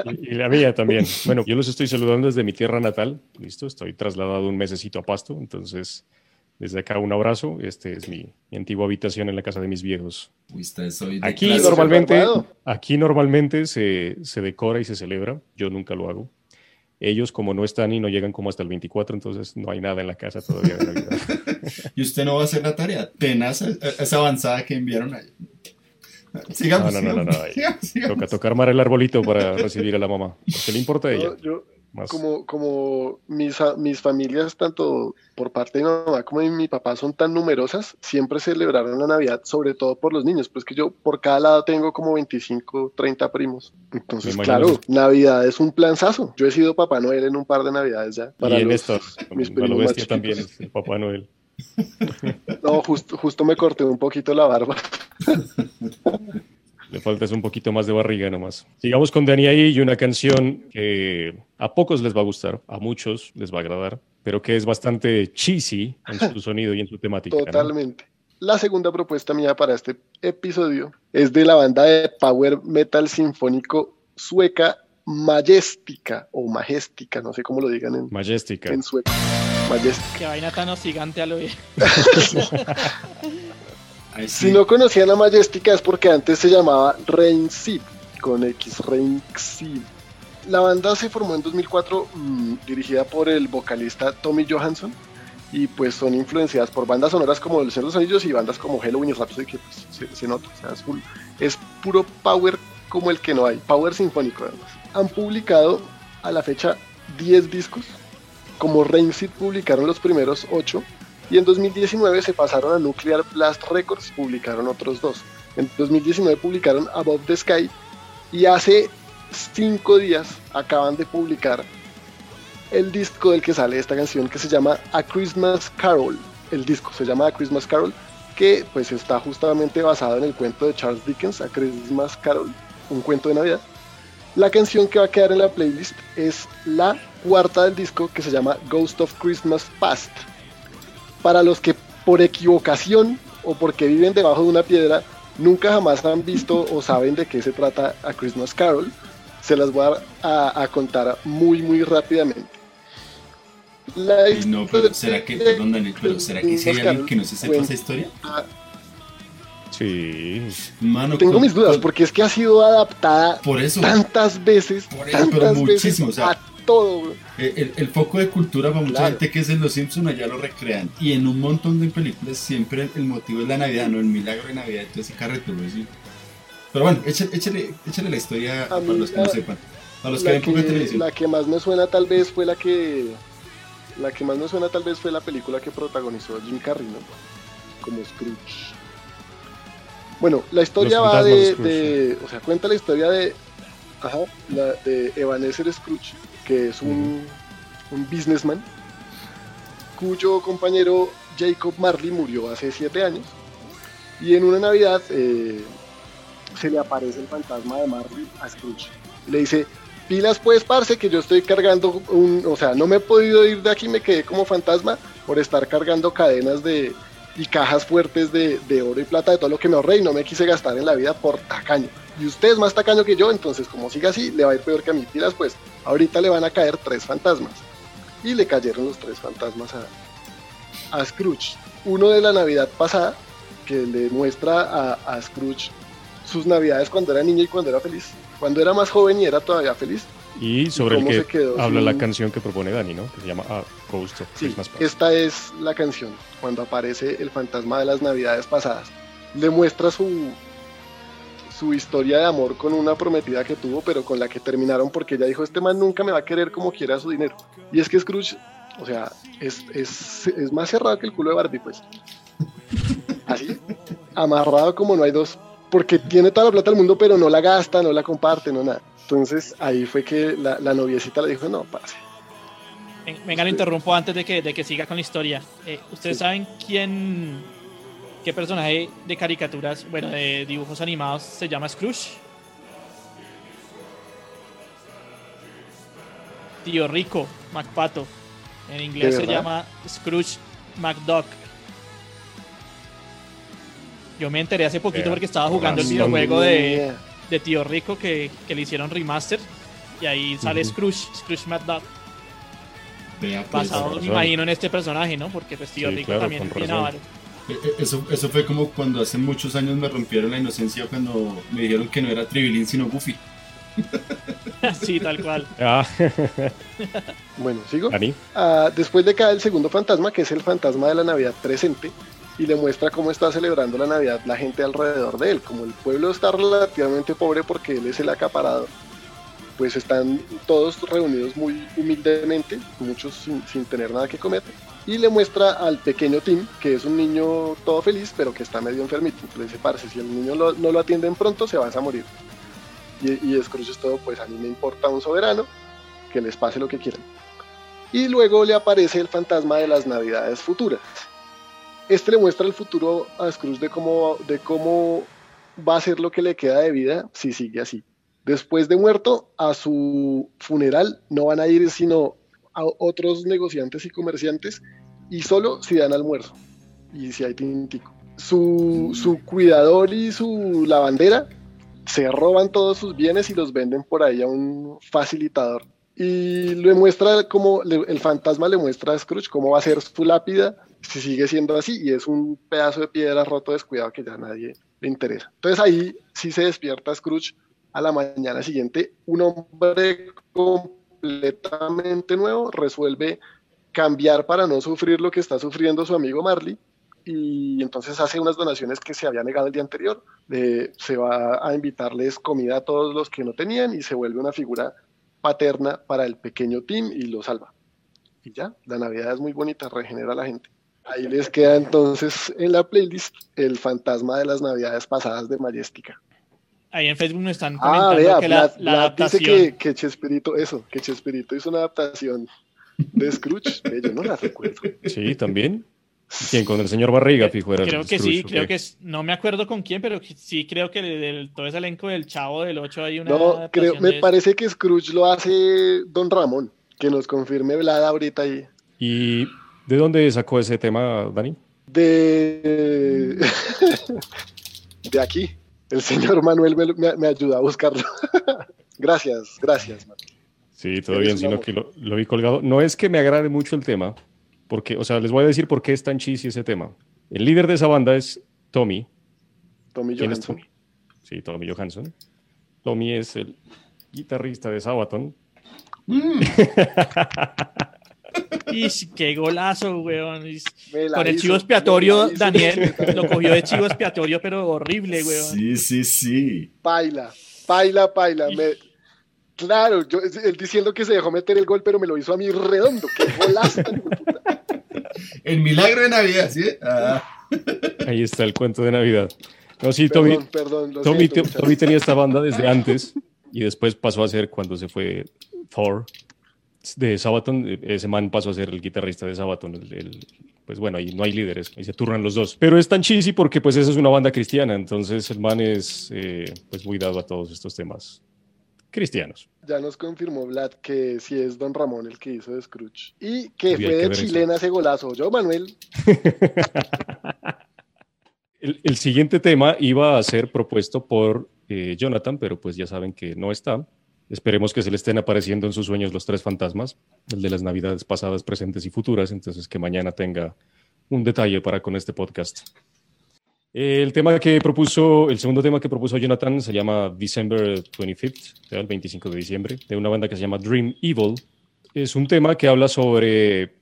Y, y la mía también. Bueno, yo los estoy saludando desde mi tierra natal. Listo, estoy trasladado un mesecito a Pasto. Entonces, desde acá un abrazo. Este es mi, mi antigua habitación en la casa de mis viejos. De Aquí normalmente, aquí normalmente se, se decora y se celebra. Yo nunca lo hago. Ellos, como no están y no llegan como hasta el 24, entonces no hay nada en la casa todavía de Navidad. Y usted no va a hacer la tarea. Tenaz eh, esa avanzada que enviaron ahí. Sigamos, No, no, no, no, sigamos, no, ahí. sigamos, sigamos. Toca tocar mar el arbolito para recibir a la mamá. ¿Qué le importa a ella? Yo, Más. como, como mis, a- mis familias, tanto por parte de mi mamá como de mi papá, son tan numerosas, siempre celebraron la Navidad, sobre todo por los niños. Pues que yo por cada lado tengo como 25, 30 primos. Entonces, claro, Navidad es un planzazo. Yo he sido Papá Noel en un par de Navidades ya. y en los- esto, mis a lo más también, chiquitos. el Papá Noel. No, justo, justo me corté un poquito la barba. Le falta es un poquito más de barriga nomás. Sigamos con Dani ahí y una canción que a pocos les va a gustar, a muchos les va a agradar, pero que es bastante cheesy en su sonido y en su temática. ¿no? Totalmente. La segunda propuesta mía para este episodio es de la banda de power metal sinfónico sueca Majestica o Majestica, no sé cómo lo digan en, Majestica. en sueco. Majestica. Qué vaina tan hostigante a lo bien. Ahí sí. Si no conocían a Majestica es porque antes se llamaba Rain Seed, con X, Rain Seed. la banda se formó en 2004, mm, dirigida por el vocalista Tommy Johansson, y pues son influenciadas por bandas sonoras como El Señor de los Anillos y bandas como Halloween y Rhapsody, que pues, se, nota, o sea, es, es puro power como el que no hay, power sinfónico además. Han publicado a la fecha 10 discos, como Rancid publicaron los primeros 8, y en 2019 se pasaron a Nuclear Blast Records, publicaron otros dos. En 2019 publicaron Above the Sky y hace 5 días acaban de publicar el disco del que sale esta canción que se llama A Christmas Carol. El disco se llama A Christmas Carol, que pues está justamente basado en el cuento de Charles Dickens, A Christmas Carol, un cuento de Navidad. La canción que va a quedar en la playlist es la cuarta del disco que se llama Ghost of Christmas Past. Para los que por equivocación o porque viven debajo de una piedra nunca jamás han visto o saben de qué se trata A Christmas Carol, se las voy a, contar muy muy rápidamente. no, pero ¿será que, perdón Daniel, pero ¿será que si hay alguien que no se sepa esa historia? Sí. Tengo mis dudas, porque es que ha sido adaptada tantas veces. tantas veces a todo. El, foco de cultura para mucha gente que es en Los Simpsons allá lo recrean. Y en un montón de películas siempre el, motivo es la Navidad, no el milagro de Navidad, entonces ese carreto, ¿sí? Pero bueno, échale, échale, la historia para los que no sepan. Para los que ven poca televisión. La que más me suena tal vez fue la que. La que más me suena tal vez fue la película que protagonizó Jim Carrey, ¿no? Como Scrooge. Bueno, la historia va de, O sea, cuenta la historia de. Ajá, la, de Scrooge, que es un, un businessman cuyo compañero Jacob Marley murió hace siete años. Y en una Navidad eh, se le aparece el fantasma de Marley a Scrooge. Le dice, pilas pues, parce, que yo estoy cargando un... O sea, no me he podido ir de aquí, me quedé como fantasma por estar cargando cadenas de, y cajas fuertes de, oro y plata de todo lo que me ahorré y no me quise gastar en la vida por tacaño. Y usted es más tacaño que yo, entonces como siga así, le va a ir peor que a mí. Pilas pues, ahorita le van a caer tres fantasmas. Y le cayeron los tres fantasmas a, a Scrooge. Uno de la Navidad pasada, que le muestra a, a Scrooge sus navidades cuando era niño y cuando era feliz. Cuando era más joven y era todavía feliz, y sobre el que habla la canción que propone Dani, ¿no? Que se llama A Ghost of Christmas Past. Esta es la canción, cuando aparece el fantasma de las navidades pasadas. Le muestra su, su historia de amor con una prometida que tuvo, pero con la que terminaron porque ella dijo, este man nunca me va a querer como quiera su dinero. Y es que Scrooge, o sea, es, es, es más cerrado que el culo de Barbie, pues. Así, amarrado como no hay dos, porque tiene toda la plata del mundo, pero no la gasta, no la comparte, no nada. Entonces ahí fue que la, noviecita le dijo, no, pase. Venga, lo interrumpo antes de que, de que siga con la historia. Eh, ¿Ustedes saben quién, qué personaje de caricaturas, bueno, de dibujos animados se llama Scrooge? Tío Rico, MacPato. En inglés se llama Scrooge McDuck. Yo me enteré hace poquito porque estaba jugando el videojuego de, de Tío Rico que, que le hicieron remaster. Y ahí sale Scrooge, Scrooge Dog. Pues, Basado, me imagino, en este personaje, ¿no? Porque pues Tío Rico también tiene eso, eso fue como cuando hace muchos años me rompieron la inocencia cuando me dijeron que no era Tribilín sino Goofy. sí, tal cual. Ah. bueno, ¿sigo? Ah, después de caer el segundo fantasma, que es el fantasma de la Navidad presente, y le muestra cómo está celebrando la Navidad la gente alrededor de él. Como el pueblo está relativamente pobre porque él es el acaparado, pues están todos reunidos muy humildemente, muchos sin, tener nada que comer. Y le muestra al pequeño Tim, que es un niño todo feliz, pero que está medio enfermito. Le dice, parce, si el niño no lo atienden pronto, se vas a morir. Y, y es todo, pues a mí me importa un soberano, que les pase lo que quieran. Y luego le aparece el fantasma de las navidades futuras este le muestra el futuro a Scrooge de cómo, de cómo va a ser lo que le queda de vida si sigue así. Después de muerto, a su funeral no van a ir sino a otros negociantes y comerciantes y solo si dan almuerzo y si hay tintico. Su, su cuidador y su lavandera se roban todos sus bienes y los venden por ahí a un facilitador. Y le muestra como el fantasma le muestra a Scrooge cómo va a ser su lápida si sigue siendo así y es un pedazo de piedra roto descuidado que ya nadie le interesa. Entonces ahí sí se despierta Scrooge a la mañana siguiente, un hombre completamente nuevo resuelve cambiar para no sufrir lo que está sufriendo su amigo Marley y entonces hace unas donaciones que se había negado el día anterior. se va a invitarles comida a todos los que no tenían y se vuelve una figura paterna para el pequeño Tim y lo salva. Y ya, la Navidad es muy bonita, regenera a la gente. Ahí les queda entonces en la playlist el fantasma de las Navidades pasadas de Majestica. Ahí en Facebook me están ah, comentando que la, adaptación... dice que, que Chespirito, eso, que Chespirito hizo una adaptación de Scrooge. Yo no la recuerdo. Sí, también. ¿Quién? Con el señor Barriga, fijo. Era creo que sí, creo que es, no me acuerdo con quién, pero sí creo que del, todo ese elenco del Chavo del 8 hay una. No, creo, me parece que Scrooge lo hace Don Ramón, que nos confirme Vlad ahorita ahí. ¿Y de dónde sacó ese tema, Dani? De. de aquí. El señor Manuel me, me, ayuda a buscarlo. gracias, gracias, Sí, todo bien, sino que lo, lo vi colgado. No es que me agrade mucho el tema porque, o sea, les voy a decir por qué es tan cheesy ese tema. El líder de esa banda es Tommy. Tommy Johansson. Sí, Tommy Johansson. Tommy es el guitarrista de Sabaton. Mm. y qué golazo, weón. Con el chivo expiatorio, Daniel lo cogió de chivo expiatorio, pero horrible, weón. Sí, sí, sí. Paila, paila, paila. Me, Claro, yo, él diciendo que se dejó meter el gol, pero me lo hizo a mí redondo. ¡Qué golazo! el milagro de Navidad, ¿sí? Ah. Ahí está el cuento de Navidad. No, sí, Tommy, Tommy, tenía esta banda desde antes y después pasó a ser cuando se fue Thor de Sabaton, ese man pasó a ser el guitarrista de Sabaton. pues bueno, ahí no hay líderes, ahí se turnan los dos. Pero es tan cheesy porque pues esa es una banda cristiana, entonces el man es eh, pues muy dado a todos estos temas cristianos. Ya nos confirmó Vlad que sí es Don Ramón el que hizo de Scrooge. Y que fue de chilena ese golazo. Yo, Manuel. el, siguiente tema iba a ser propuesto por eh, Jonathan, pero pues ya saben que no está. Esperemos que se le estén apareciendo en sus sueños los tres fantasmas, el de las navidades pasadas, presentes y futuras, entonces que mañana tenga un detalle para con este podcast. El tema que propuso, el segundo tema que propuso Jonathan se llama December 25th, el 25 de diciembre, de una banda que se llama Dream Evil. Es un tema que habla sobre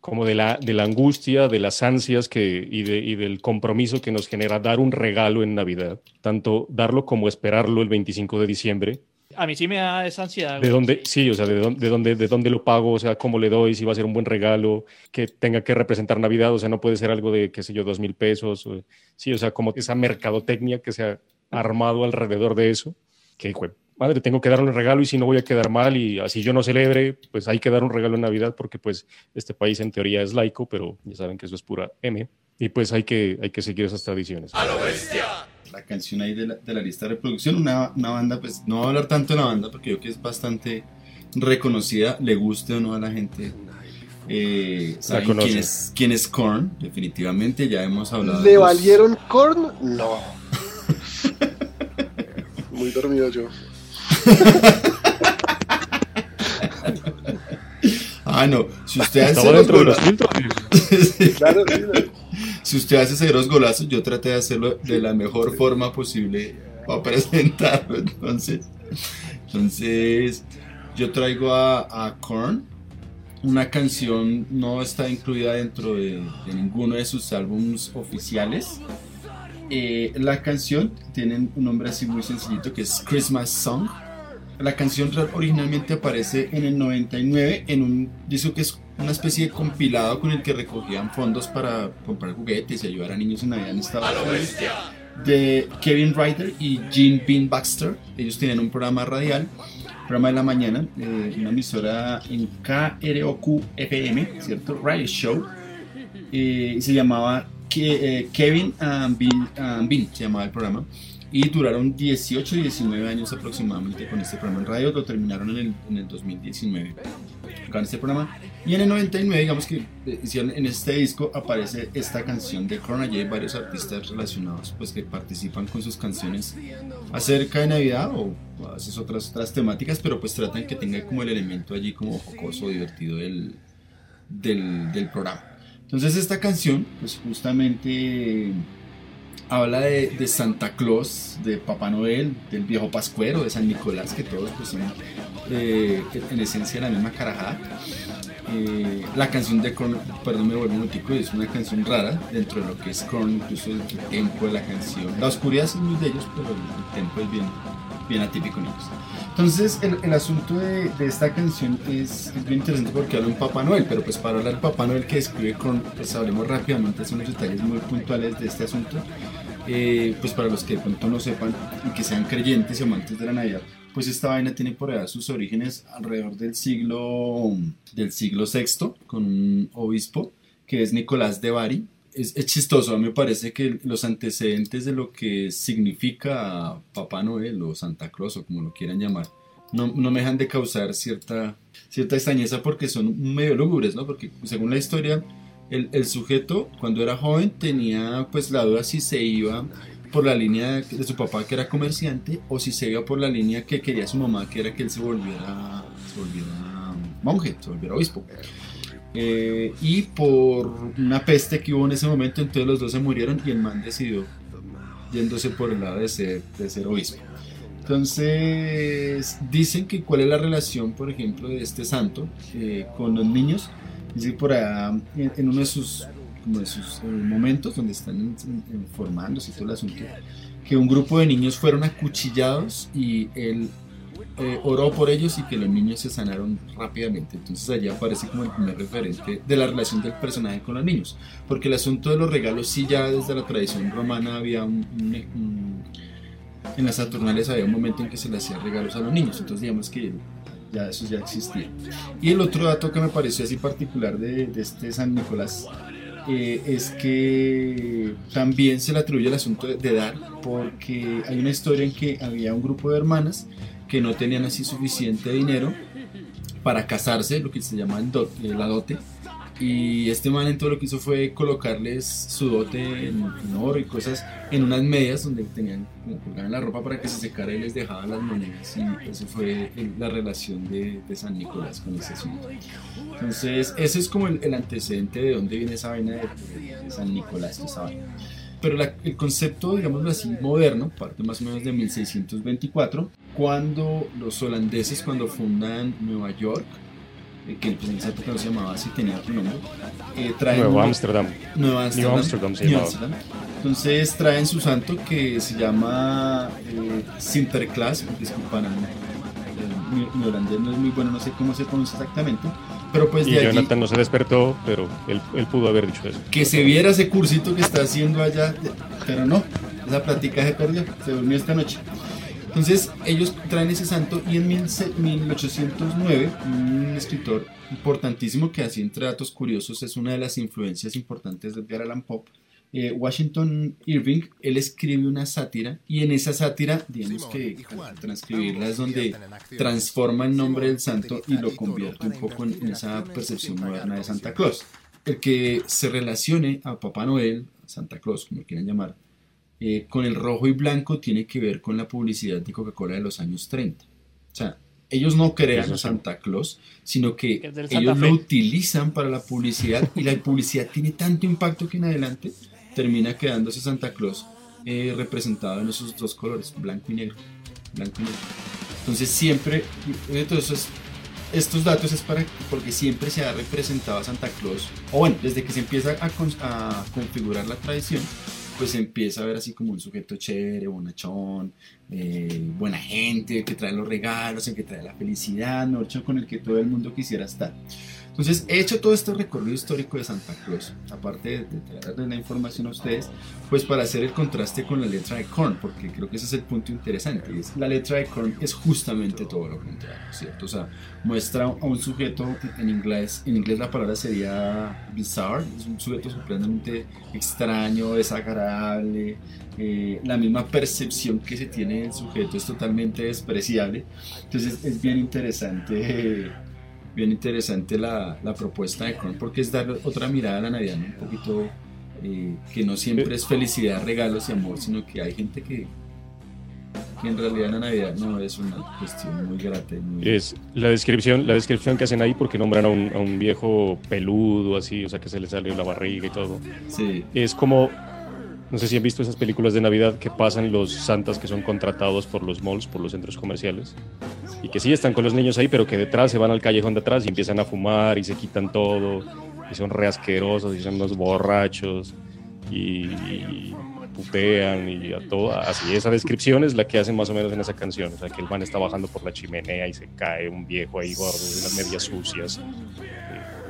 como de la, de la angustia, de las ansias que, y, de, y del compromiso que nos genera dar un regalo en Navidad, tanto darlo como esperarlo el 25 de diciembre, a mí sí me da esa ansiedad. ¿De dónde, sí, o sea, de dónde, de, dónde, de dónde lo pago, o sea, cómo le doy, si va a ser un buen regalo, que tenga que representar Navidad, o sea, no puede ser algo de, qué sé yo, dos mil pesos. sí, o sea, como esa mercadotecnia que se ha armado alrededor de eso, que, madre, tengo que darle un regalo y si no voy a quedar mal y así yo no celebre, pues hay que dar un regalo en Navidad porque pues este país en teoría es laico, pero ya saben que eso es pura M y pues hay que, hay que seguir esas tradiciones. ¡A lo bestia! La canción ahí de la, de la lista de reproducción. Una, una, banda, pues no voy a hablar tanto de la banda porque yo creo que es bastante reconocida, le guste o no a la gente. Eh, ¿Saben quién es, quién es Korn? Definitivamente, ya hemos hablado. ¿Le valieron Korn? No. Muy dormido yo. ah, no. Si usted hace dentro de los filtros. claro, sí si usted hace ceros golazos, yo traté de hacerlo de la mejor forma posible para presentarlo. Entonces, entonces yo traigo a, a Korn. Una canción no está incluida dentro de, ninguno de sus álbumes oficiales. Eh, la canción tiene un nombre así muy sencillito que es Christmas Song. La canción originalmente aparece en el 99 en un disco que es una especie de compilado con el que recogían fondos para comprar juguetes y ayudar a niños en Navidad en Estados Unidos. De Kevin Ryder y Gene Bean Baxter. Ellos tenían un programa radial, programa de la mañana, eh, una emisora en KROQ FM, ¿cierto? Radio Show. Eh, se llamaba eh, Kevin and Bean, se llamaba el programa y duraron 18 y 19 años aproximadamente con este programa en radio, lo terminaron en el, en el 2019 con este programa. Y en el 99 digamos que eh, en este disco aparece esta canción de Corona y hay varios artistas relacionados pues que participan con sus canciones acerca de Navidad o veces otras, otras temáticas pero pues tratan que tenga como el elemento allí como jocoso, divertido del, del, del programa. Entonces esta canción pues justamente habla de, Santa Claus, de Papá Noel, del viejo Pascuero, de San Nicolás, que todos pues, son eh, en esencia la misma carajada. Eh, la canción de Korn, perdón me vuelvo un motico, es una canción rara dentro de lo que es Korn, incluso el, tempo de la canción. La oscuridad es muy de ellos, pero el, tempo es bien, bien atípico en. Entonces, el, el asunto de, de, esta canción es, es, bien interesante porque habla un Papá Noel, pero pues para hablar del Papá Noel que escribe Korn, pues hablemos rápidamente, son unos detalles muy puntuales de este asunto. Eh, pues para los que de pronto no sepan y que sean creyentes y amantes de la Navidad, pues esta vaina tiene por allá sus orígenes alrededor del siglo del siglo VI con un obispo que es Nicolás de Bari. Es, es chistoso, me parece que los antecedentes de lo que significa Papá Noel o Santa Claus o como lo quieran llamar, no, no me dejan de causar cierta, cierta extrañeza porque son medio lúgubres, ¿no? Porque según la historia, el, el, sujeto cuando era joven tenía pues la duda si se iba por la línea de su papá que era comerciante o si se iba por la línea que quería su mamá que era que él se volviera, se volviera monje, se volviera obispo. Eh, y por una peste que hubo en ese momento, entonces los dos se murieron y el man decidió yéndose por el lado de ser, de ser obispo. Entonces, dicen que cuál es la relación, por ejemplo, de este santo eh, con los niños. Dice por allá, en, en, uno de sus, como de sus eh, momentos donde están en, en, formándose y todo el asunto, que un grupo de niños fueron acuchillados y él eh, oró por ellos y que los niños se sanaron rápidamente. Entonces allá aparece como el primer referente de la relación del personaje con los niños. Porque el asunto de los regalos sí ya desde la tradición romana había un, un, un en las Saturnales había un momento en que se le hacían regalos a los niños. Entonces digamos que ya eso ya existía. Y el otro dato que me pareció así particular de, de este San Nicolás eh, es que también se le atribuye el asunto de, de, dar, porque hay una historia en que había un grupo de hermanas que no tenían así suficiente dinero para casarse, lo que se llama el dote, la dote. Y este man en todo lo que hizo fue colocarles su dote en, en oro y cosas en unas medias donde tenían como colgaban la ropa para que se secara y les dejaban las monedas. Y eso fue el, la relación de, de, San Nicolás con ese asunto. Entonces, ese es como el, el antecedente de dónde viene esa vaina de, de San Nicolás, esa vaina. Pero la, el concepto, digámoslo así, moderno, parte más o menos de 1624, cuando los holandeses, cuando fundan Nueva York, eh, que pues en esa época no se llamaba así, tenía otro nombre, eh, traen Nueva Amsterdam. Nueva Amsterdam. New Amsterdam se New llamaba. Amsterdam. Entonces traen su santo que se llama eh, Sinterklaas, disculpan, eh, mi, mi, holandés no es muy bueno, no sé cómo se pronuncia exactamente, pero pues y de Jonathan allí, no se despertó, pero él, él, pudo haber dicho eso. Que se viera ese cursito que está haciendo allá, pero no, esa plática se perdió, se durmió esta noche. Entonces ellos traen ese santo y en 1809 un escritor importantísimo que así entre datos curiosos es una de las influencias importantes de Edgar Allan Poe, eh, Washington Irving, él escribe una sátira y en esa sátira, digamos que transcribirla es donde transforma el nombre del santo y lo convierte un poco en, en esa percepción moderna de Santa Claus. El que se relacione a Papá Noel, Santa Claus, como quieran llamar, eh, con el rojo y blanco tiene que ver con la publicidad de Coca-Cola de los años 30. O sea, ellos no crean a Santa Claus, sino que, ellos lo utilizan para la publicidad y la publicidad tiene tanto impacto que en adelante termina quedándose Santa Claus eh, representado en esos dos colores, blanco y negro. Blanco y negro. Entonces siempre, entonces estos datos es para porque siempre se ha representado a Santa Claus, o bueno, desde que se empieza a configurar la tradición, pues empieza a ver así como un sujeto chévere, bonachón, eh, buena gente, que trae los regalos, el que trae la felicidad, mejor dicho, con el que todo el mundo quisiera estar. Entonces he hecho todo este recorrido histórico de Santa Claus, aparte de, de traerles la información a ustedes, pues para hacer el contraste con la letra de Korn, porque creo que ese es el punto interesante. es, la letra de Korn es justamente todo lo contrario, ¿cierto? O sea, muestra a un sujeto en inglés, en inglés la palabra sería bizarre, es un sujeto sorprendentemente extraño, desagradable, eh, la misma percepción que se tiene del sujeto es totalmente despreciable. Entonces es bien interesante. Bien interesante la, la propuesta de Korn porque es dar otra mirada a la Navidad, ¿no? un poquito eh, que no siempre es felicidad, regalos y amor, sino que hay gente que, que en realidad la Navidad no es una cuestión muy grata. Muy, Es la descripción, la descripción que hacen ahí porque nombran a un, a un viejo peludo así, o sea que se le salió la barriga y todo. sí, Es como, No sé si han visto esas películas de Navidad que pasan los santas que son contratados por los malls, por los centros comerciales, y que sí están con los niños ahí, pero que detrás se van al callejón de atrás y empiezan a fumar y se quitan todo, y son reasquerosos y son unos borrachos y, putean y a todo. Así, esa descripción es la que hacen más o menos en esa canción. O sea, que el man está bajando por la chimenea y se cae un viejo ahí gordo, unas medias sucias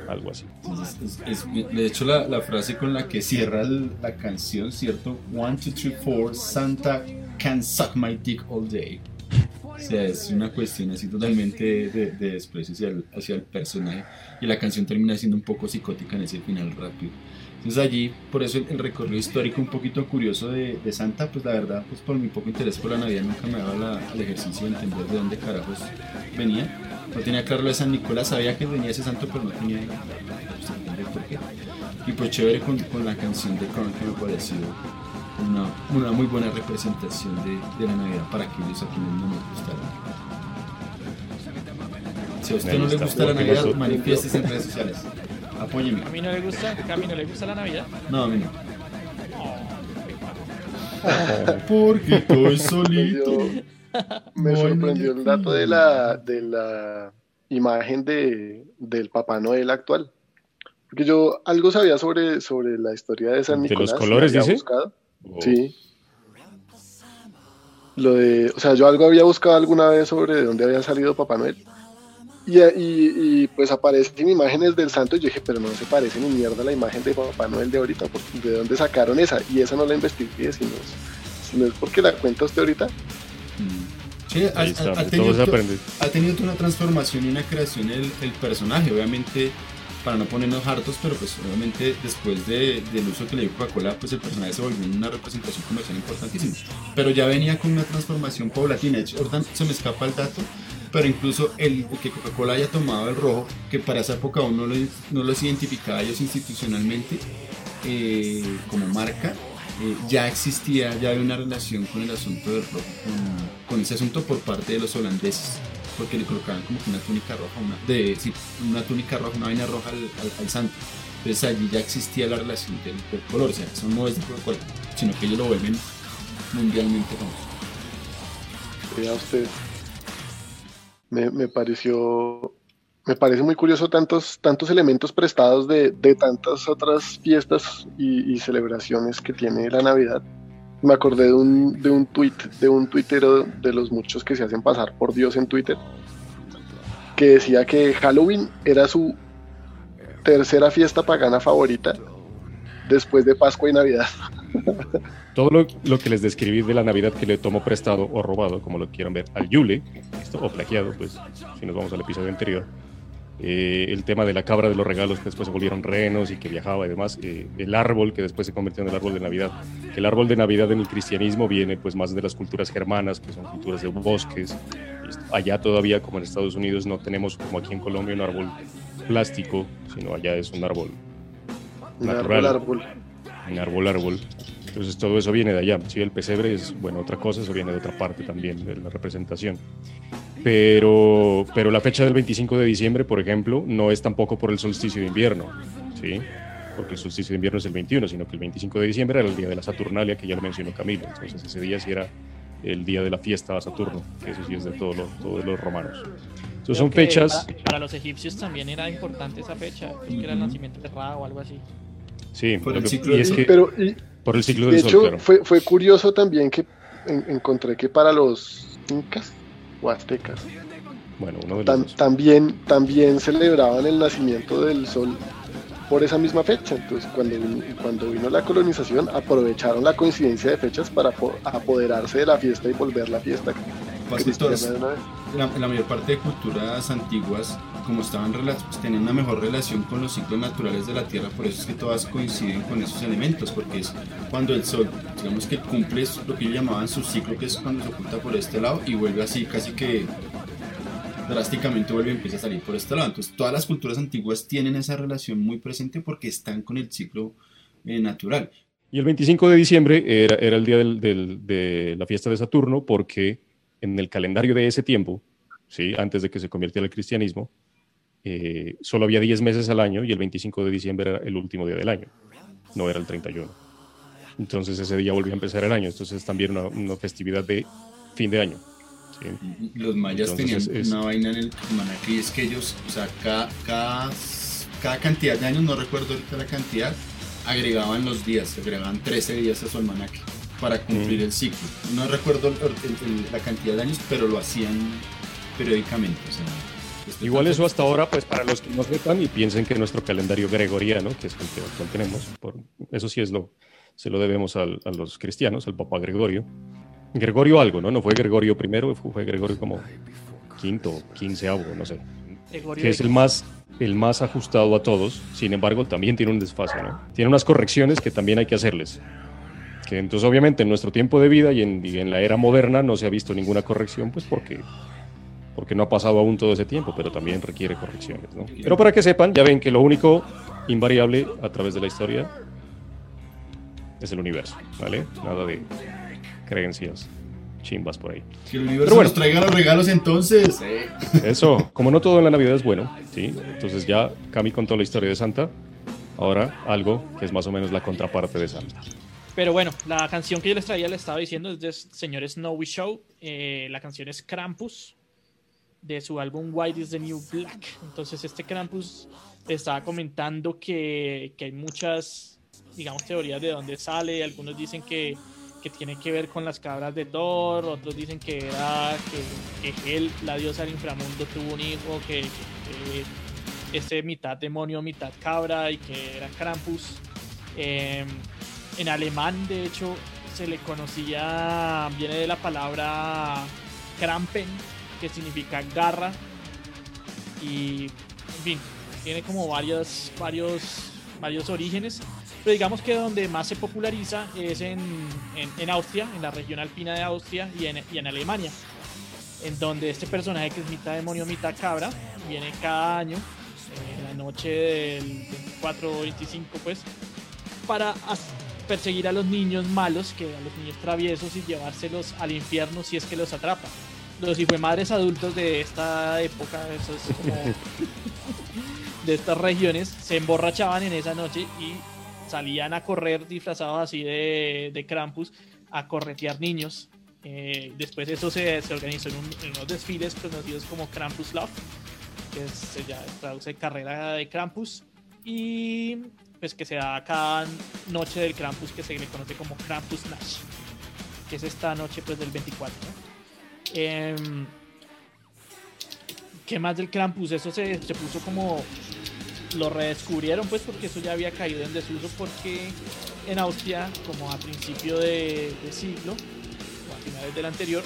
algo así. de hecho, la, frase con la que cierra la canción, ¿cierto? One, two, three, four, Santa can suck my dick all day. O sea, es una cuestión así totalmente de, de desprecio hacia el, hacia el, personaje. Y la canción termina siendo un poco psicótica en ese final rápido. Entonces allí, por eso el, recorrido histórico un poquito curioso de, de, Santa, pues la verdad, pues por mi poco interés por la Navidad nunca me daba la, el ejercicio de entender de dónde carajos venía no tenía claro lo de San Nicolás, sabía que venía ese santo, pero no tenía por qué. Y pues chévere con, con la canción de Korn que me pareció una, una muy buena representación de, de, la Navidad para aquellos a quienes no nos gusta la Si a usted no le gusta la Navidad, manifiéstese en redes sociales. Apóyeme. ¿A mí no le gusta? ¿A mí no le gusta la Navidad? No, a mí no. Porque estoy solito. Me sorprendió el dato de la, de la imagen de, del Papá Noel actual. Porque yo algo sabía sobre, sobre la historia de San Nicolás. ¿De los colores, dice? Buscado. Oh. Sí. Lo de, o sea, yo algo había buscado alguna vez sobre de dónde había salido Papá Noel. Y, y, pues aparecen imágenes del santo y yo dije, pero no se parece ni mierda a la imagen de Papá Noel de ahorita, ¿de dónde sacaron esa? Y esa no la investigué, sino, no es porque la cuenta usted ahorita. Sí, ha, tenido, una transformación y una creación el, el, personaje, obviamente para no ponernos hartos, pero pues obviamente después de, del uso que le dio Coca-Cola, pues el personaje se volvió una representación comercial importantísima. Pero ya venía con una transformación paulatina, de hecho, ahorita se me escapa el dato, pero incluso el que Coca-Cola haya tomado el rojo, que para esa época aún no, lo, no los identificaba ellos institucionalmente eh, como marca, eh, ya existía, ya había una relación con el asunto del rojo, con, ese asunto por parte de los holandeses, porque le colocaban como que una túnica roja, una, de, una túnica roja, una vaina roja al, santo. Entonces allí ya existía la relación del, color, o sea, eso no es de Coca-Cola, sino que ellos lo vuelven mundialmente famoso. Vea usted, me, pareció me parece muy curioso tantos, tantos elementos prestados de, de tantas otras fiestas y, celebraciones que tiene la Navidad. Me acordé de un, de un tweet, de un tuitero de los muchos que se hacen pasar por Dios en Twitter, que decía que Halloween era su tercera fiesta pagana favorita después de Pascua y Navidad. Todo lo, lo, que les describí de la Navidad que le tomó prestado o robado, como lo quieran ver, al Yule, o plagiado, pues, si nos vamos al episodio anterior, eh, el tema de la cabra de los regalos que después se volvieron renos y que viajaba y demás, eh, el árbol que después se convirtió en el árbol de Navidad. El árbol de Navidad en el cristianismo viene pues más de las culturas germanas, que son culturas de bosques. Allá todavía, como en Estados Unidos, no tenemos como aquí en Colombia un árbol plástico, sino allá es un árbol natural. Un árbol, Un árbol árbol. Entonces todo eso viene de allá. Si el pesebre es, bueno, otra cosa, eso viene de otra parte también, de la representación. Pero, pero la fecha del 25 de diciembre, por ejemplo, no es tampoco por el solsticio de invierno, ¿sí? Porque el solsticio de invierno es el 21, sino que el 25 de diciembre era el día de la Saturnalia, que ya lo mencionó Camilo. Entonces ese día sí era el día de la fiesta a Saturno, que eso sí es de todos los, todos los romanos. Entonces son fechas... Para, los egipcios también era importante esa fecha, que era el nacimiento de Ra o algo así. Sí, por el ciclo, y es que, pero, por el ciclo del de hecho, fue, fue curioso también que encontré que para los incas o aztecas. Bueno, uno también, también celebraban el nacimiento del sol por esa misma fecha. Entonces, cuando, cuando vino la colonización, aprovecharon la coincidencia de fechas para apoderarse de la fiesta y volver la fiesta. La, la, mayor parte de culturas antiguas, como estaban pues, tenían una mejor relación con los ciclos naturales de la Tierra, por eso es que todas coinciden con esos elementos, porque es cuando el Sol, digamos que cumple lo que llamaban su ciclo, que es cuando se oculta por este lado y vuelve así, casi que drásticamente vuelve y empieza a salir por este lado. Entonces, todas las culturas antiguas tienen esa relación muy presente porque están con el ciclo eh, natural. Y el 25 de diciembre era, era el día del, de la fiesta de Saturno porque en el calendario de ese tiempo, ¿sí? antes de que se convirtiera al cristianismo, eh, solo había 10 meses al año y el 25 de diciembre era el último día del año, no era el 31. Entonces ese día volvió a empezar el año. Entonces también una, una festividad de fin de año. ¿sí? Los mayas Entonces, tenían es- una vaina en el almanaque y es que ellos, o sea, cada, cada, cada cantidad de años, no recuerdo ahorita la cantidad, agregaban los días, agregaban 13 días a su almanaque para cumplir Mm. el ciclo. No recuerdo el- el- el- la cantidad de años, pero lo hacían periódicamente. o sea, después Igual eso hasta ahora, pues para los que no sepan y piensen que nuestro calendario gregoriano, que es el que actual tenemos, por, eso sí es lo, se lo debemos al- a los cristianos, al Papa Gregorio. Gregorio algo, ¿no? No fue Gregorio primero, fue, fue Gregorio como quinto, quinceavo, no sé. Gregorio Que es el más, el más ajustado a todos, sin embargo también tiene un desfase, ¿no? Tiene unas correcciones que también hay que hacerles. Que entonces obviamente en nuestro tiempo de vida y en, y en la era moderna no se ha visto ninguna corrección, pues porque porque no ha pasado aún todo ese tiempo, pero también requiere correcciones. ¿no? Pero para que sepan, ya ven que lo único invariable a través de la historia es el universo, ¿vale? Nada de creencias chimbas por ahí. Que el universo Pero bueno. nos traiga los regalos entonces. Eso, como no todo en la Navidad es bueno, ¿sí? Entonces ya Cami contó la historia de Santa, ahora algo que es más o menos la contraparte de Santa. Pero bueno, la canción que yo les traía, les estaba diciendo, es de señor Snowy Show. Eh, la canción es Krampus, de su álbum White is the New Black. Entonces, este Krampus estaba comentando que, que hay muchas, digamos, teorías de dónde sale. Algunos dicen que, que tiene que ver con las cabras de Thor, otros dicen que era que, que Hel, la diosa del inframundo, tuvo un hijo, que, este mitad demonio, mitad cabra, y que era Krampus. Eh, en alemán, de hecho, se le conocía, viene de la palabra Krampen, que significa garra. Y, en fin, tiene como varios, varios, varios orígenes. Pero digamos que donde más se populariza es en, en, en Austria, en la región alpina de Austria y en, y en Alemania. En donde este personaje que es mitad demonio, mitad cabra, viene cada año, eh, en la noche del 24 o 25, pues, para perseguir a los niños malos, que a los niños traviesos y llevárselos al infierno si es que los atrapa. Los madres adultos de esta época, esos como de estas regiones, se emborrachaban en esa noche y salían a correr disfrazados así de, de Krampus a corretear niños. Eh, después eso se, se organizó en, un- en unos desfiles conocidos como Krampus Love, que es- se ya traduce carrera de Krampus. Y pues que se da cada noche del Krampus que se le conoce como Krampus Nash, que es esta noche pues del 24. ¿no? Em, ¿Qué más del Krampus? Eso se, se puso como lo redescubrieron pues porque eso ya había caído en desuso porque en Austria como a principio de, siglo o a finales del anterior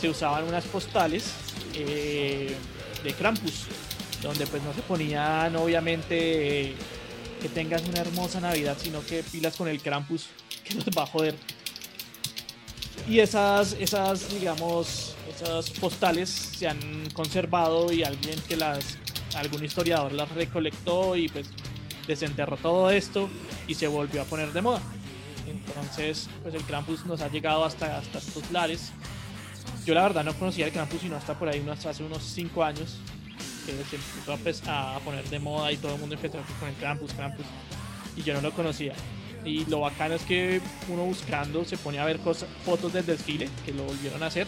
se usaban unas postales eh, de Krampus donde pues no se ponían obviamente que tengas una hermosa Navidad sino que pilas con el Krampus que nos va a joder y esas, esas, digamos, esas postales se han conservado y alguien que las, algún historiador las recolectó y pues desenterró todo esto y se volvió a poner de moda. Entonces, pues el Krampus nos ha llegado hasta, hasta estos lares. Yo la verdad no conocía el Krampus sino hasta por ahí unos, hace unos 5 años que se empezó a, pues, a poner de moda y todo el mundo empezó con el Krampus, Krampus y yo no lo conocía. Y lo bacano es que uno buscando se pone a ver cosas, fotos del desfile que lo volvieron a hacer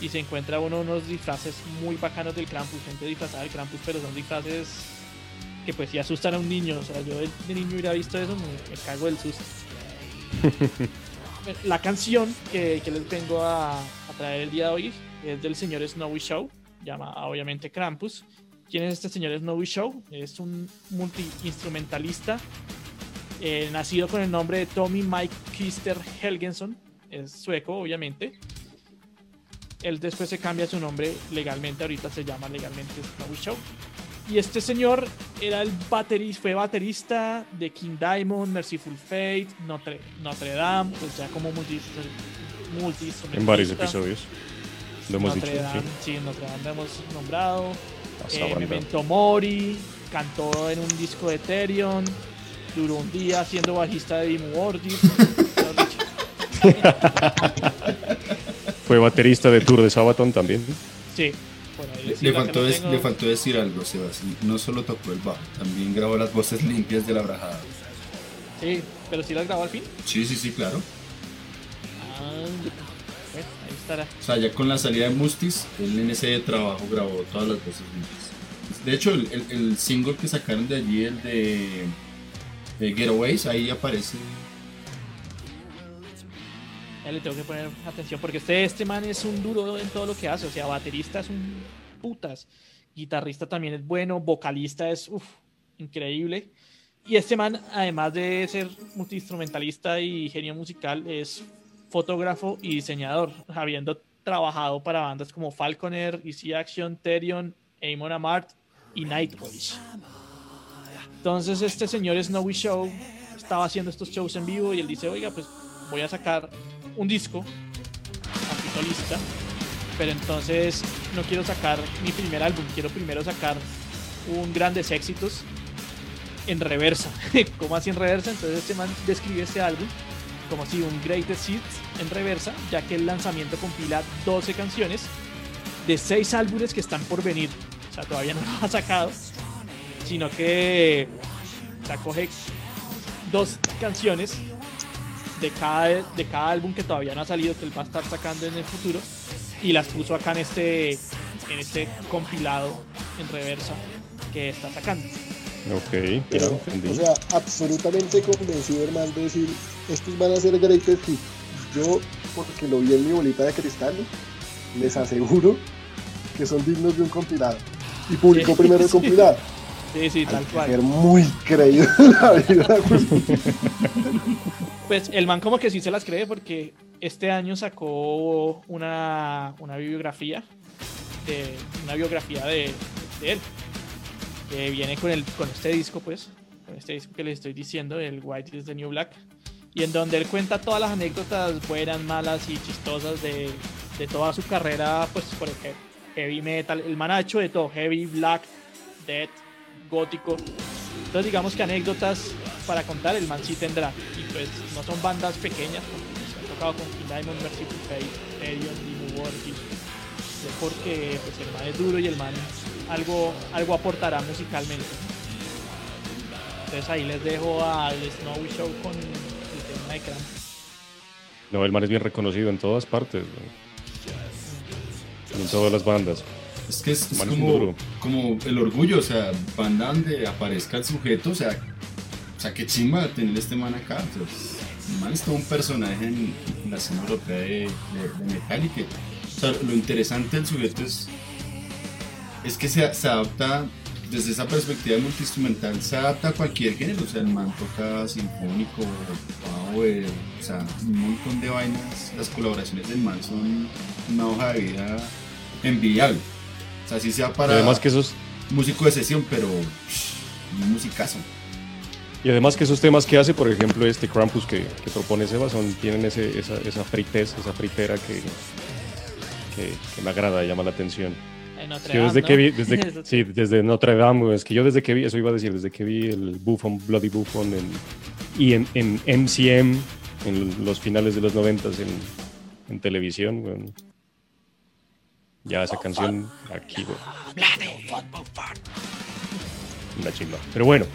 y se encuentra uno unos disfraces muy bacanos del Krampus, gente disfrazada del Krampus, pero son disfraces que pues sí asustan a un niño. O sea, yo de, niño hubiera visto eso, me, me cago del susto. La canción que, que les vengo a, a traer el día de hoy es del señor Snowy Show, llama obviamente Krampus. ¿Quién es este señor Snowy Show? Es un multi-instrumentalista eh, nacido con el nombre de Tommy Mike Kister Helgenson, es sueco, obviamente. Él después se cambia su nombre legalmente, ahorita se llama legalmente Snowy Show. Y este señor era el baterista, fue baterista de King Diamond, Merciful Fate, Notre, Notre Dame, pues ya como multi, multi En varios episodios. Lo hemos Notre dicho. Dame, sí. sí, Notre Dame lo hemos nombrado. Esa Eh. Memento Mori, cantó en un disco de Ethereum, duró un día siendo bajista de Dimordi. Fue baterista de Tour de Sabaton también. sí, ahí Le, sí, faltó no tengo- le faltó decir algo, Sebastián. No solo tocó el bajo, también grabó las voces limpias de la brajada. Sí, pero si las grabó al fin. Sí, sí, sí, claro. Ah, pues, estará. O sea, ya con la salida de Mustis, él en ese trabajo grabó todas las voces juntas. De hecho, el, el- el single que sacaron de allí, el de, de Getaways, ahí aparece. Ya le tengo que poner atención porque este, este man es un duro en todo lo que hace. O sea, baterista es un putas. Guitarrista también es bueno. Vocalista es uf, increíble. Y este man, además de ser multiinstrumentalista y genio musical, es fotógrafo y diseñador, habiendo trabajado para bandas como Falconer, Easy Action, Therion, Amon Amart y Nightwish. Entonces este señor Snowy Show estaba haciendo estos shows en vivo y él dice, oiga, pues voy a sacar un disco a lista, pero entonces no quiero sacar mi primer álbum, quiero primero sacar un grandes éxitos en reversa. ¿Cómo así en reversa? Entonces este man describe este álbum como si un Greatest Hits en reversa, ya que el lanzamiento compila 12 canciones de 6 álbumes que están por venir. O sea, todavía no lo ha sacado, sino que o coge dos canciones de cada, de cada álbum que todavía no ha salido, que él va a estar sacando en el futuro, y las puso acá en este, en este compilado en reversa que está sacando. Ok, Pero, claro, entendí. o sea, absolutamente convencido, hermano, de decir, estos van a ser greatest hits. Yo, porque lo vi en mi bolita de cristal, les aseguro que son dignos de un compilado. Y publicó Sí, primero el sí. compilado. Sí, sí, tal que cual. ser muy creído en la vida. Pues el man como que sí se las cree porque este año sacó una, una bibliografía de una biografía de, de él que viene con el con este disco pues con este disco que les estoy diciendo el White is the New Black y en donde él cuenta todas las anécdotas buenas malas y chistosas de, de toda su carrera pues por el he- heavy metal el man ha hecho de todo heavy black death gótico entonces digamos que anécdotas para contar el man sí tendrá. Y pues no son bandas pequeñas, porque pues, han tocado con King Diamond, Merciful Fate, Therion, Dimmu Borgir. Porque pues el man es duro y el man algo, algo aportará musicalmente. Entonces ahí les dejo al Snowy Show con el tema de Cramp. No, el man es bien reconocido en todas partes, ¿no? en todas las bandas. Es que es, es como, como el orgullo, o sea, banda donde aparezca el sujeto, o sea, o sea, qué chimba tener este man acá. O sea, es- el man es todo un personaje en, en la escena europea de, de, de metal y que, o sea, lo interesante del sujeto es, es que se, se adapta, desde esa perspectiva multiinstrumental, se adapta a cualquier género, o sea, el man toca sinfónico, power, o sea, un montón de vainas, las colaboraciones del man son una hoja de vida envidiable. O sea, así sea para Además que esos, músico de sesión, pero un musicazo. y además que esos temas que hace, por ejemplo, este Krampus que, que propone Seba, son, tienen ese, esa, esa fritez, esa fritera que, que, que me agrada, llama la atención. En Notre Yo desde Dame, que vi, ¿no? desde, sí, desde Notre Dame, es que yo desde que vi, eso iba a decir, desde que vi el Buffon, Bloody Buffon en, y en, en MCM, en los finales de los noventas en, en televisión. Ya esa canción aquí, güey. Una chimba. Pero bueno,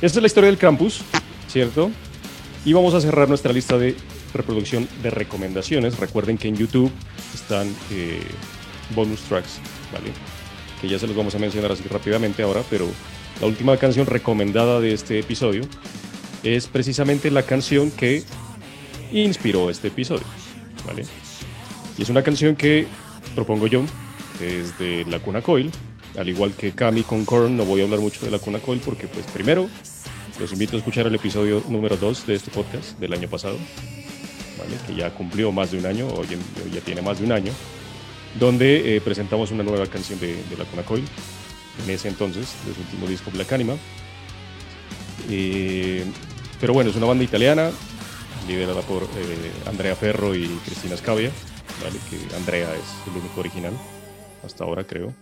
esta es la historia del Krampus, ¿cierto? Y vamos a cerrar nuestra lista de reproducción de recomendaciones. Recuerden que en YouTube están eh, bonus tracks, ¿vale? Que ya se los vamos a mencionar así rápidamente ahora, pero la última canción recomendada de este episodio es precisamente la canción que inspiró este episodio, ¿vale? Y es una canción que propongo yo, que es de La Cuna Coil, al igual que Cami con Korn, no voy a hablar mucho de La Cuna Coil porque pues primero los invito a escuchar el episodio número 2 de este podcast del año pasado, ¿vale? que ya cumplió más de un año, o ya, ya tiene más de un año, donde eh, presentamos una nueva canción de, de La Cuna Coil, en ese entonces, de su último disco Black Anima. Eh, pero bueno, es una banda italiana, liderada por eh, Andrea Ferro y Cristina Scavia, que Andrea es el único original, hasta ahora creo.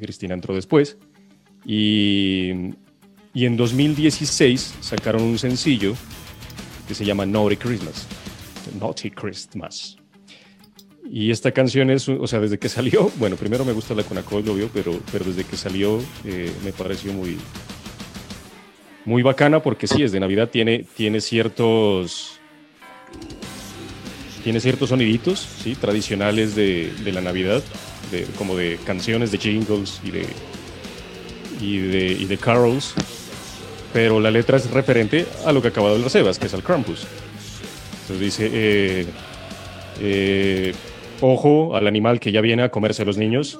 Cristina entró después. Y, y en 2016 sacaron un sencillo que se llama Naughty Christmas. Naughty Christmas. Y esta canción es, o sea, desde que salió, bueno, primero me gusta la Conacol, obvio, pero, pero desde que salió eh, me pareció muy, muy bacana porque sí, es de Navidad, tiene, tiene ciertos tiene ciertos soniditos, ¿sí? Tradicionales de, de la Navidad, de, como de canciones, de jingles y de, y de, y de carols, pero la letra es referente a lo que acaba de hablar Sebas, que es al Krampus. Entonces dice, eh, eh, ojo al animal que ya viene a comerse a los niños.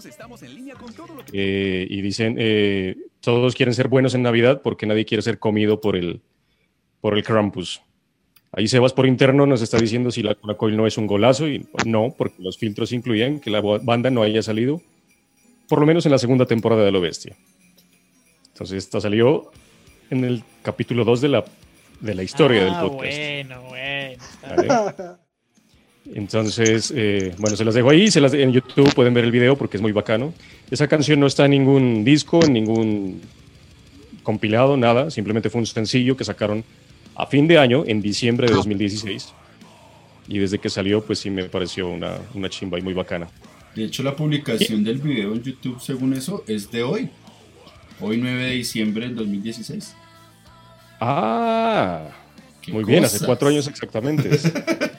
Eh, y dicen, eh, todos quieren ser buenos en Navidad porque nadie quiere ser comido por el, por el Krampus. Ahí Sebas por interno nos está diciendo si la Coil no es un golazo y no, porque los filtros incluían que la banda no haya salido, por lo menos en la segunda temporada de Lo Bestia. Entonces, esta salió en el capítulo 2 de la, de la historia del Ah, podcast. Bueno, bueno. ¿vale? Entonces, eh, bueno, se las dejo ahí, se las en YouTube pueden ver el video porque es muy bacano. Esa canción no está en ningún disco, en ningún compilado, nada, simplemente fue un sencillo que sacaron a fin de año, en diciembre de 2016. Y desde que salió, pues sí me pareció una, una chimba y muy bacana. De hecho, la publicación del video en YouTube, según eso, es de hoy. Hoy 9 de diciembre del 2016. Ah, ¿Qué muy bien, hace cuatro años exactamente.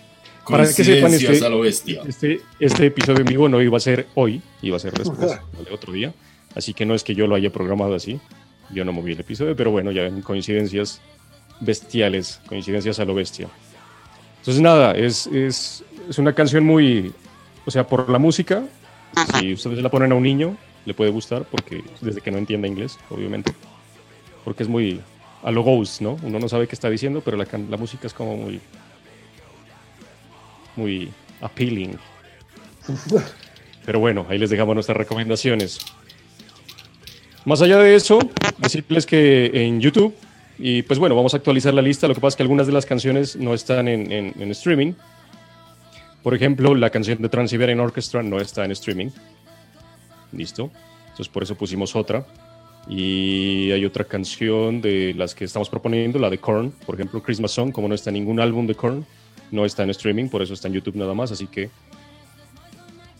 Para que sepan, Coincidencias este- a lo bestia. Este, este episodio en vivo no iba a ser hoy, iba a ser después, ¿vale? otro día. Así que no es que yo lo haya programado así. Yo no moví el episodio, pero bueno, ya en coincidencias bestiales, coincidencias a lo bestia. Entonces, nada, es, es, es una canción muy. O sea, por la música, si ustedes la ponen a un niño, le puede gustar, porque desde que no entienda inglés, obviamente. Porque es muy. A lo Ghost, ¿no? Uno no sabe qué está diciendo, pero la, la música es como muy. Muy appealing. Pero bueno, ahí les dejamos nuestras recomendaciones. Más allá de eso, decirles que en YouTube, y pues bueno, vamos a actualizar la lista. Lo que pasa es que algunas de las canciones no están en, en- streaming. Por ejemplo, la canción de Trans-Siberian Orchestra no está en streaming. Listo. Entonces por eso pusimos otra. Y hay otra canción de las que estamos proponiendo, la de Korn, por ejemplo, Christmas Song, como no está en ningún álbum de Korn, no está en streaming, por eso está en YouTube nada más, así que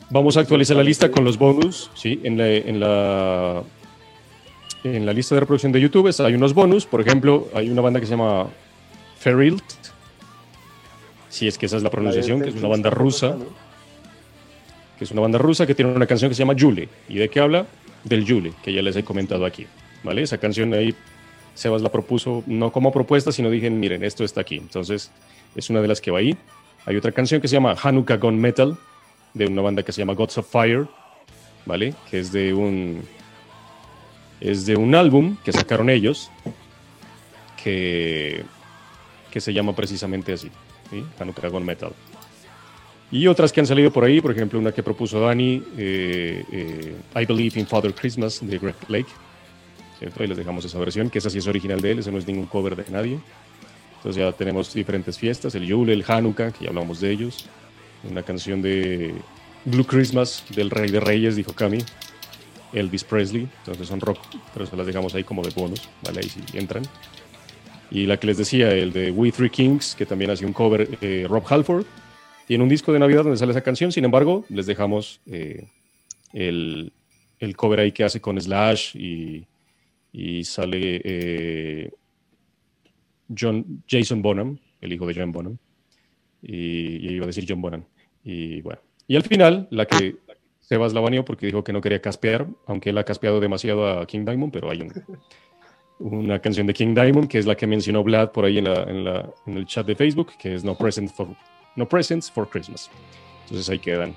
vamos a actualizar la lista con los bonus, ¿sí? En la, en la, en la lista de reproducción de YouTube hay unos bonus, por ejemplo, hay una banda que se llama Ferilt, si es que esa es la pronunciación, que es una banda rusa, que es una banda rusa que tiene una canción que se llama Yule. ¿Y de qué habla? Del Yule, que ya les he comentado aquí. ¿Vale? Esa canción ahí Sebas la propuso no como propuesta, sino dije, miren, esto está aquí. Entonces, es una de las que va ahí. Hay otra canción que se llama Hanukkah Gone Metal, de una banda que se llama Gods of Fire, ¿vale? Que es de un es de un álbum que sacaron ellos que, que se llama precisamente así, ¿sí? Hanukkah Gone Metal. Y otras que han salido por ahí, por ejemplo, una que propuso Dani, eh, eh, I Believe in Father Christmas de Greg Lake. Ahí les dejamos esa versión, que esa sí es original de él, ese no es ningún cover de nadie. Entonces ya tenemos diferentes fiestas, el Yule, el Hanukkah, que ya hablamos de ellos. Una canción de Blue Christmas del Rey de Reyes, dijo Cami. Elvis Presley, entonces son rock, pero se las dejamos ahí como de bonus, ¿vale? Ahí sí entran. Y la que les decía, el de We Three Kings, que también hace un cover eh, Rob Halford. Tiene un disco de Navidad donde sale esa canción, sin embargo, les dejamos eh, el, el cover ahí que hace con Slash y, y sale eh, John, Jason Bonham, el hijo de John Bonham. Y, y iba a decir John Bonham. Y bueno. Y al final, la que Sebas la baneó porque dijo que no quería caspear, aunque él ha caspeado demasiado a King Diamond, pero hay un- una canción de King Diamond que es la que mencionó Vlad por ahí en, la- en la- en el chat de Facebook, que es No, Present for, no Presents for Christmas. Entonces ahí quedan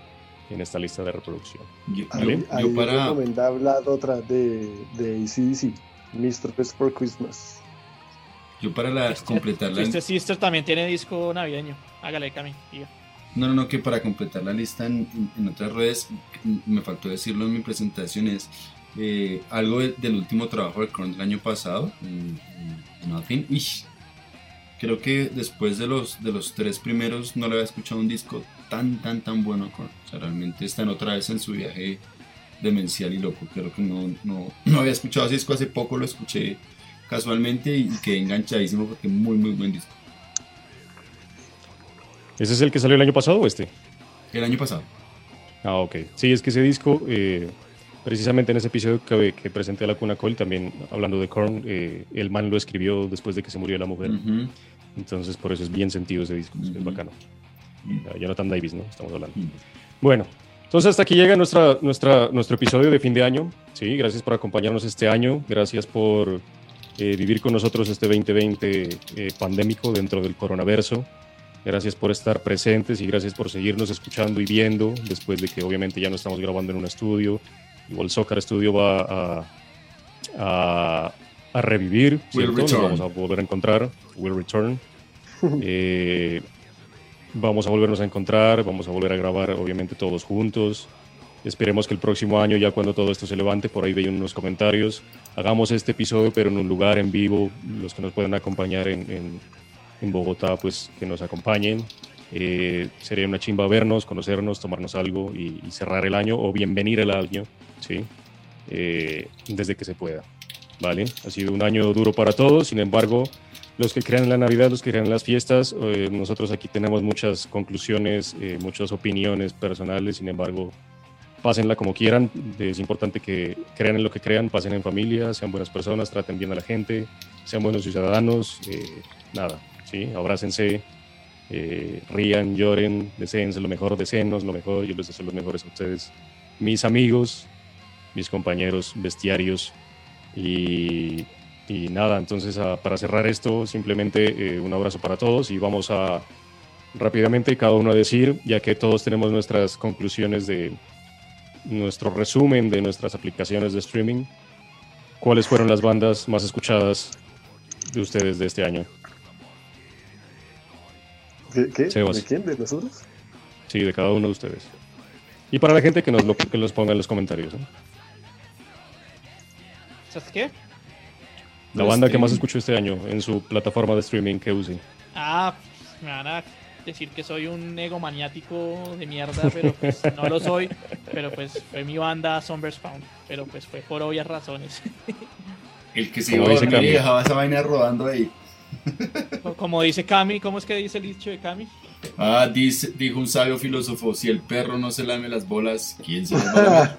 en esta lista de reproducción. Yo, Vale. yo- yo para, recomienda hablar otra de, de ACDC, Mistress for Christmas. Yo para la, completar la, Este Sister también tiene disco navideño. Hágale, Cami. No, no, no, que para completar la lista en, otras redes, me faltó decirlo en mi presentación, es eh, algo de- del último trabajo de Korn del año pasado, en, en Nothing. Creo que después de los, de los tres primeros no le había escuchado un disco tan, tan, tan bueno a Korn. O sea, realmente están otra vez en su viaje demencial y loco. Creo que no, no, no había escuchado ese disco hace poco, lo escuché casualmente y quedé enganchadísimo porque muy, muy buen disco. ¿Ese es el que salió el año pasado o este? El año pasado. Ah, ok. Sí, es que ese disco, eh, precisamente en ese episodio que, que presenté a la Cuna Cole, también hablando de Korn, eh, el man lo escribió después de que se murió la mujer. Entonces, por eso es bien sentido ese disco, es Ujú. bacano. Mm. Jonathan Davis, ¿no? Estamos hablando. Bueno, entonces hasta aquí llega nuestra, nuestra, nuestro episodio de fin de año. Sí, gracias por acompañarnos este año. Gracias por eh, vivir con nosotros este 2020 eh, pandémico dentro del coronavirus. Gracias por estar presentes y gracias por seguirnos escuchando y viendo después de que obviamente ya no estamos grabando en un estudio. Igual Soccer Studio va a, a, a revivir, ¿cierto? Nos vamos a volver a encontrar. Will return. Eh, vamos a volvernos a encontrar, vamos a volver a grabar obviamente todos juntos. Esperemos que el próximo año, ya cuando todo esto se levante, por ahí veía unos comentarios, hagamos este episodio pero en un lugar en vivo, los que nos puedan acompañar en, en- en Bogotá, pues que nos acompañen. Eh, sería una chimba vernos, conocernos, tomarnos algo y, y cerrar el año o bienvenir el año, ¿sí? Eh, desde que se pueda, ¿vale? Ha sido un año duro para todos, sin embargo, los que crean la Navidad, los que crean las fiestas, eh, nosotros aquí tenemos muchas conclusiones, eh, muchas opiniones personales, sin embargo, pásenla como quieran, es importante que crean en lo que crean, pasen en familia, sean buenas personas, traten bien a la gente, sean buenos ciudadanos, eh, nada, ¿sí? Abrácense, eh, rían, lloren, deseense lo mejor, deseenos lo mejor, yo les deseo los mejores a ustedes, mis amigos, mis compañeros bestiarios y, y nada, entonces a- para cerrar esto, simplemente eh, un abrazo para todos y vamos a rápidamente cada uno a decir, ya que todos tenemos nuestras conclusiones de nuestro resumen de nuestras aplicaciones de streaming, ¿cuáles fueron las bandas más escuchadas de ustedes de este año? ¿Qué? ¿De quién? ¿De nosotros? Sí, de cada uno de ustedes. Y para la gente que nos lo que los ponga en los comentarios. ¿no? ¿Sabes qué? La banda que más streaming. escuchó este año en su plataforma de streaming que use. Ah, pues, me van a decir que soy un egomaniático de mierda, pero pues no lo soy. Pero pues fue mi banda Sombers Found. Pero pues fue por obvias razones. El que se iba a y dejaba esa vaina rodando ahí. Como dice Cami, ¿cómo es que dice el dicho de Cami? Ah, dice, dijo un sabio filósofo, si el perro no se lame las bolas, ¿quién se las va a lamer?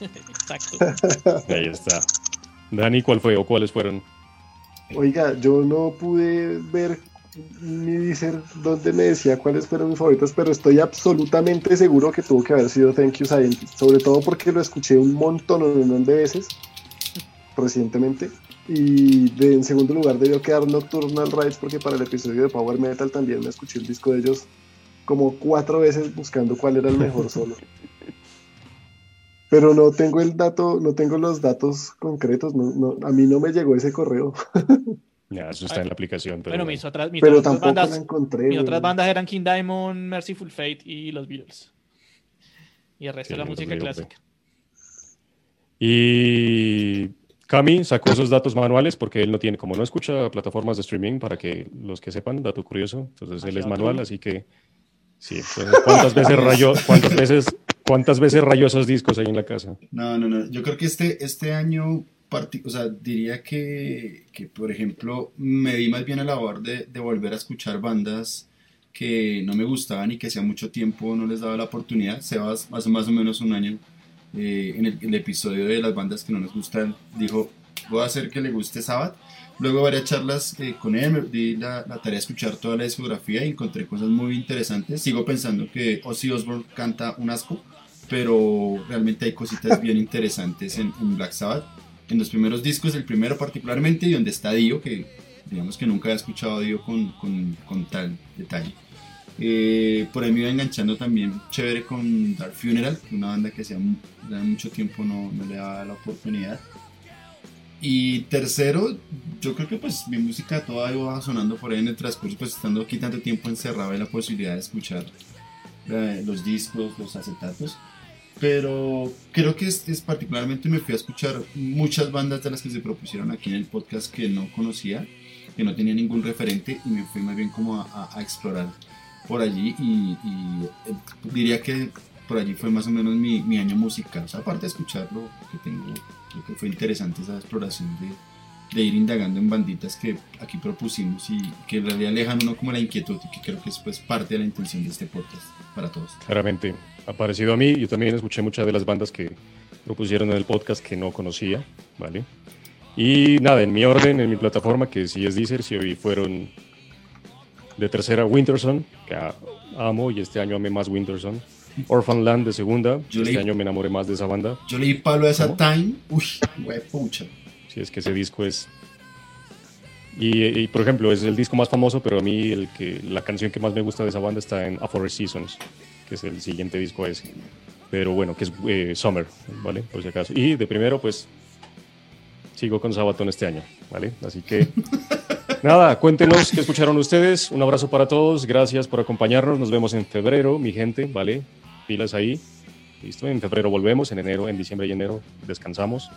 Exacto. Ahí está. Dani, ¿cuál fue o cuáles fueron? Oiga, yo no pude ver ni decir dónde me decía cuáles fueron mis favoritas, pero estoy absolutamente seguro que tuvo que haber sido Thank You Scientist, sobre todo porque lo escuché un montón de veces recientemente. Y de- en segundo lugar debió quedar Nocturnal Rides porque para el episodio de Power Metal también me escuché el disco de ellos como cuatro veces buscando cuál era el mejor solo. Pero no tengo el dato, no tengo los datos concretos, no- no- a mí no me llegó ese correo. Ya, eso está en la aplicación. Pero Bueno, mis otras, mis Pero otras la bandas, encontré. mis otras bandas eran King Diamond, Merciful Fate y los Beatles. Y el resto de la música clásica. Y Cami sacó esos datos manuales porque él no tiene, como no escucha plataformas de streaming, para que los que sepan, dato curioso, entonces él es manual, así que sí. Entonces, ¿cuántas veces rayó, cuántas veces, cuántas veces rayó esos discos ahí en la casa? No, no, no. Yo creo que este, este año, o sea, diría que, que, por ejemplo, me di más bien a la labor de, de volver a escuchar bandas que no me gustaban y que hacía mucho tiempo no les daba la oportunidad. Sebas, hace más o menos un año, eh, en el, el episodio de las bandas que no nos gustan, dijo, voy a hacer que le guste Sabbath. Luego varias charlas eh, con él, me di la, la tarea de escuchar toda la discografía y encontré cosas muy interesantes. Sigo pensando que Ozzy Osbourne canta un asco, pero realmente hay cositas bien interesantes en, en Black Sabbath. En los primeros discos, el primero particularmente, y donde está Dio, que digamos que nunca había escuchado a Dio con, con, con tal detalle. Eh, por ahí me iba enganchando también chévere con Dark Funeral, una banda que hacía mucho tiempo no, no le daba la oportunidad. Y tercero, yo creo que pues mi música toda iba sonando por ahí en el transcurso, pues estando aquí tanto tiempo encerrado y la posibilidad de escuchar eh, los discos, los acetatos. Pero creo que es, es particularmente me fui a escuchar muchas bandas de las que se propusieron aquí en el podcast que no conocía, que no tenía ningún referente y me fui más bien como a, explorar por allí y, y, eh, diría que por allí fue más o menos mi, año musical. O sea, aparte de escucharlo, que tengo, creo que fue interesante esa exploración de, de ir indagando en banditas que aquí propusimos y que en realidad alejan uno como la inquietud y que creo que es pues parte de la intención de este podcast para todos. Claramente, ha parecido a mí. Yo también escuché muchas de las bandas que, lo pusieron en el podcast que no conocía, ¿vale? Y nada, en mi orden, en mi plataforma, que sí es Deezer, sí hoy fueron de tercera Winterson, que amo y este año amé más Winterson. Orphanland de segunda, Yo este leí- año me enamoré más de esa banda. Yo leí palo a esa time. Uy, güey, pucha. Sí, es que ese disco es... Y, y, por ejemplo, es el disco más famoso, pero a mí el que, la canción que más me gusta de esa banda está en A Forest Seasons, que es el siguiente disco ese. Pero bueno, que es eh, Summer, ¿vale? Por si acaso. Y de primero, pues, sigo con Sabaton este año, ¿vale? Así que... Nada, cuéntenos qué escucharon ustedes. Un abrazo para todos. Gracias por acompañarnos. Nos vemos en febrero, mi gente, ¿vale? Pilas ahí. Listo. En febrero volvemos. En enero, en diciembre y enero descansamos.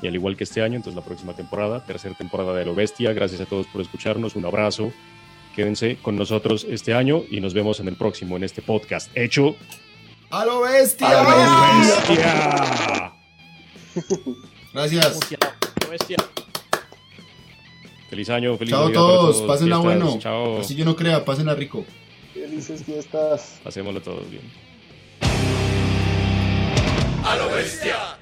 Y al igual que este año, entonces la próxima temporada, tercera temporada de Lo Bestia. Gracias a todos por escucharnos. Un abrazo. Quédense con nosotros este año y nos vemos en el próximo, en este podcast hecho ¡A lo bestia! ¡A lo bestia. Gracias. Bestia. Feliz año, feliz Chao a todos. Pásenla Fiestas. bueno. Chao. Así yo no crea, pásenla rico. Felices fiestas. Pasémoslo todos bien. A lo bestia.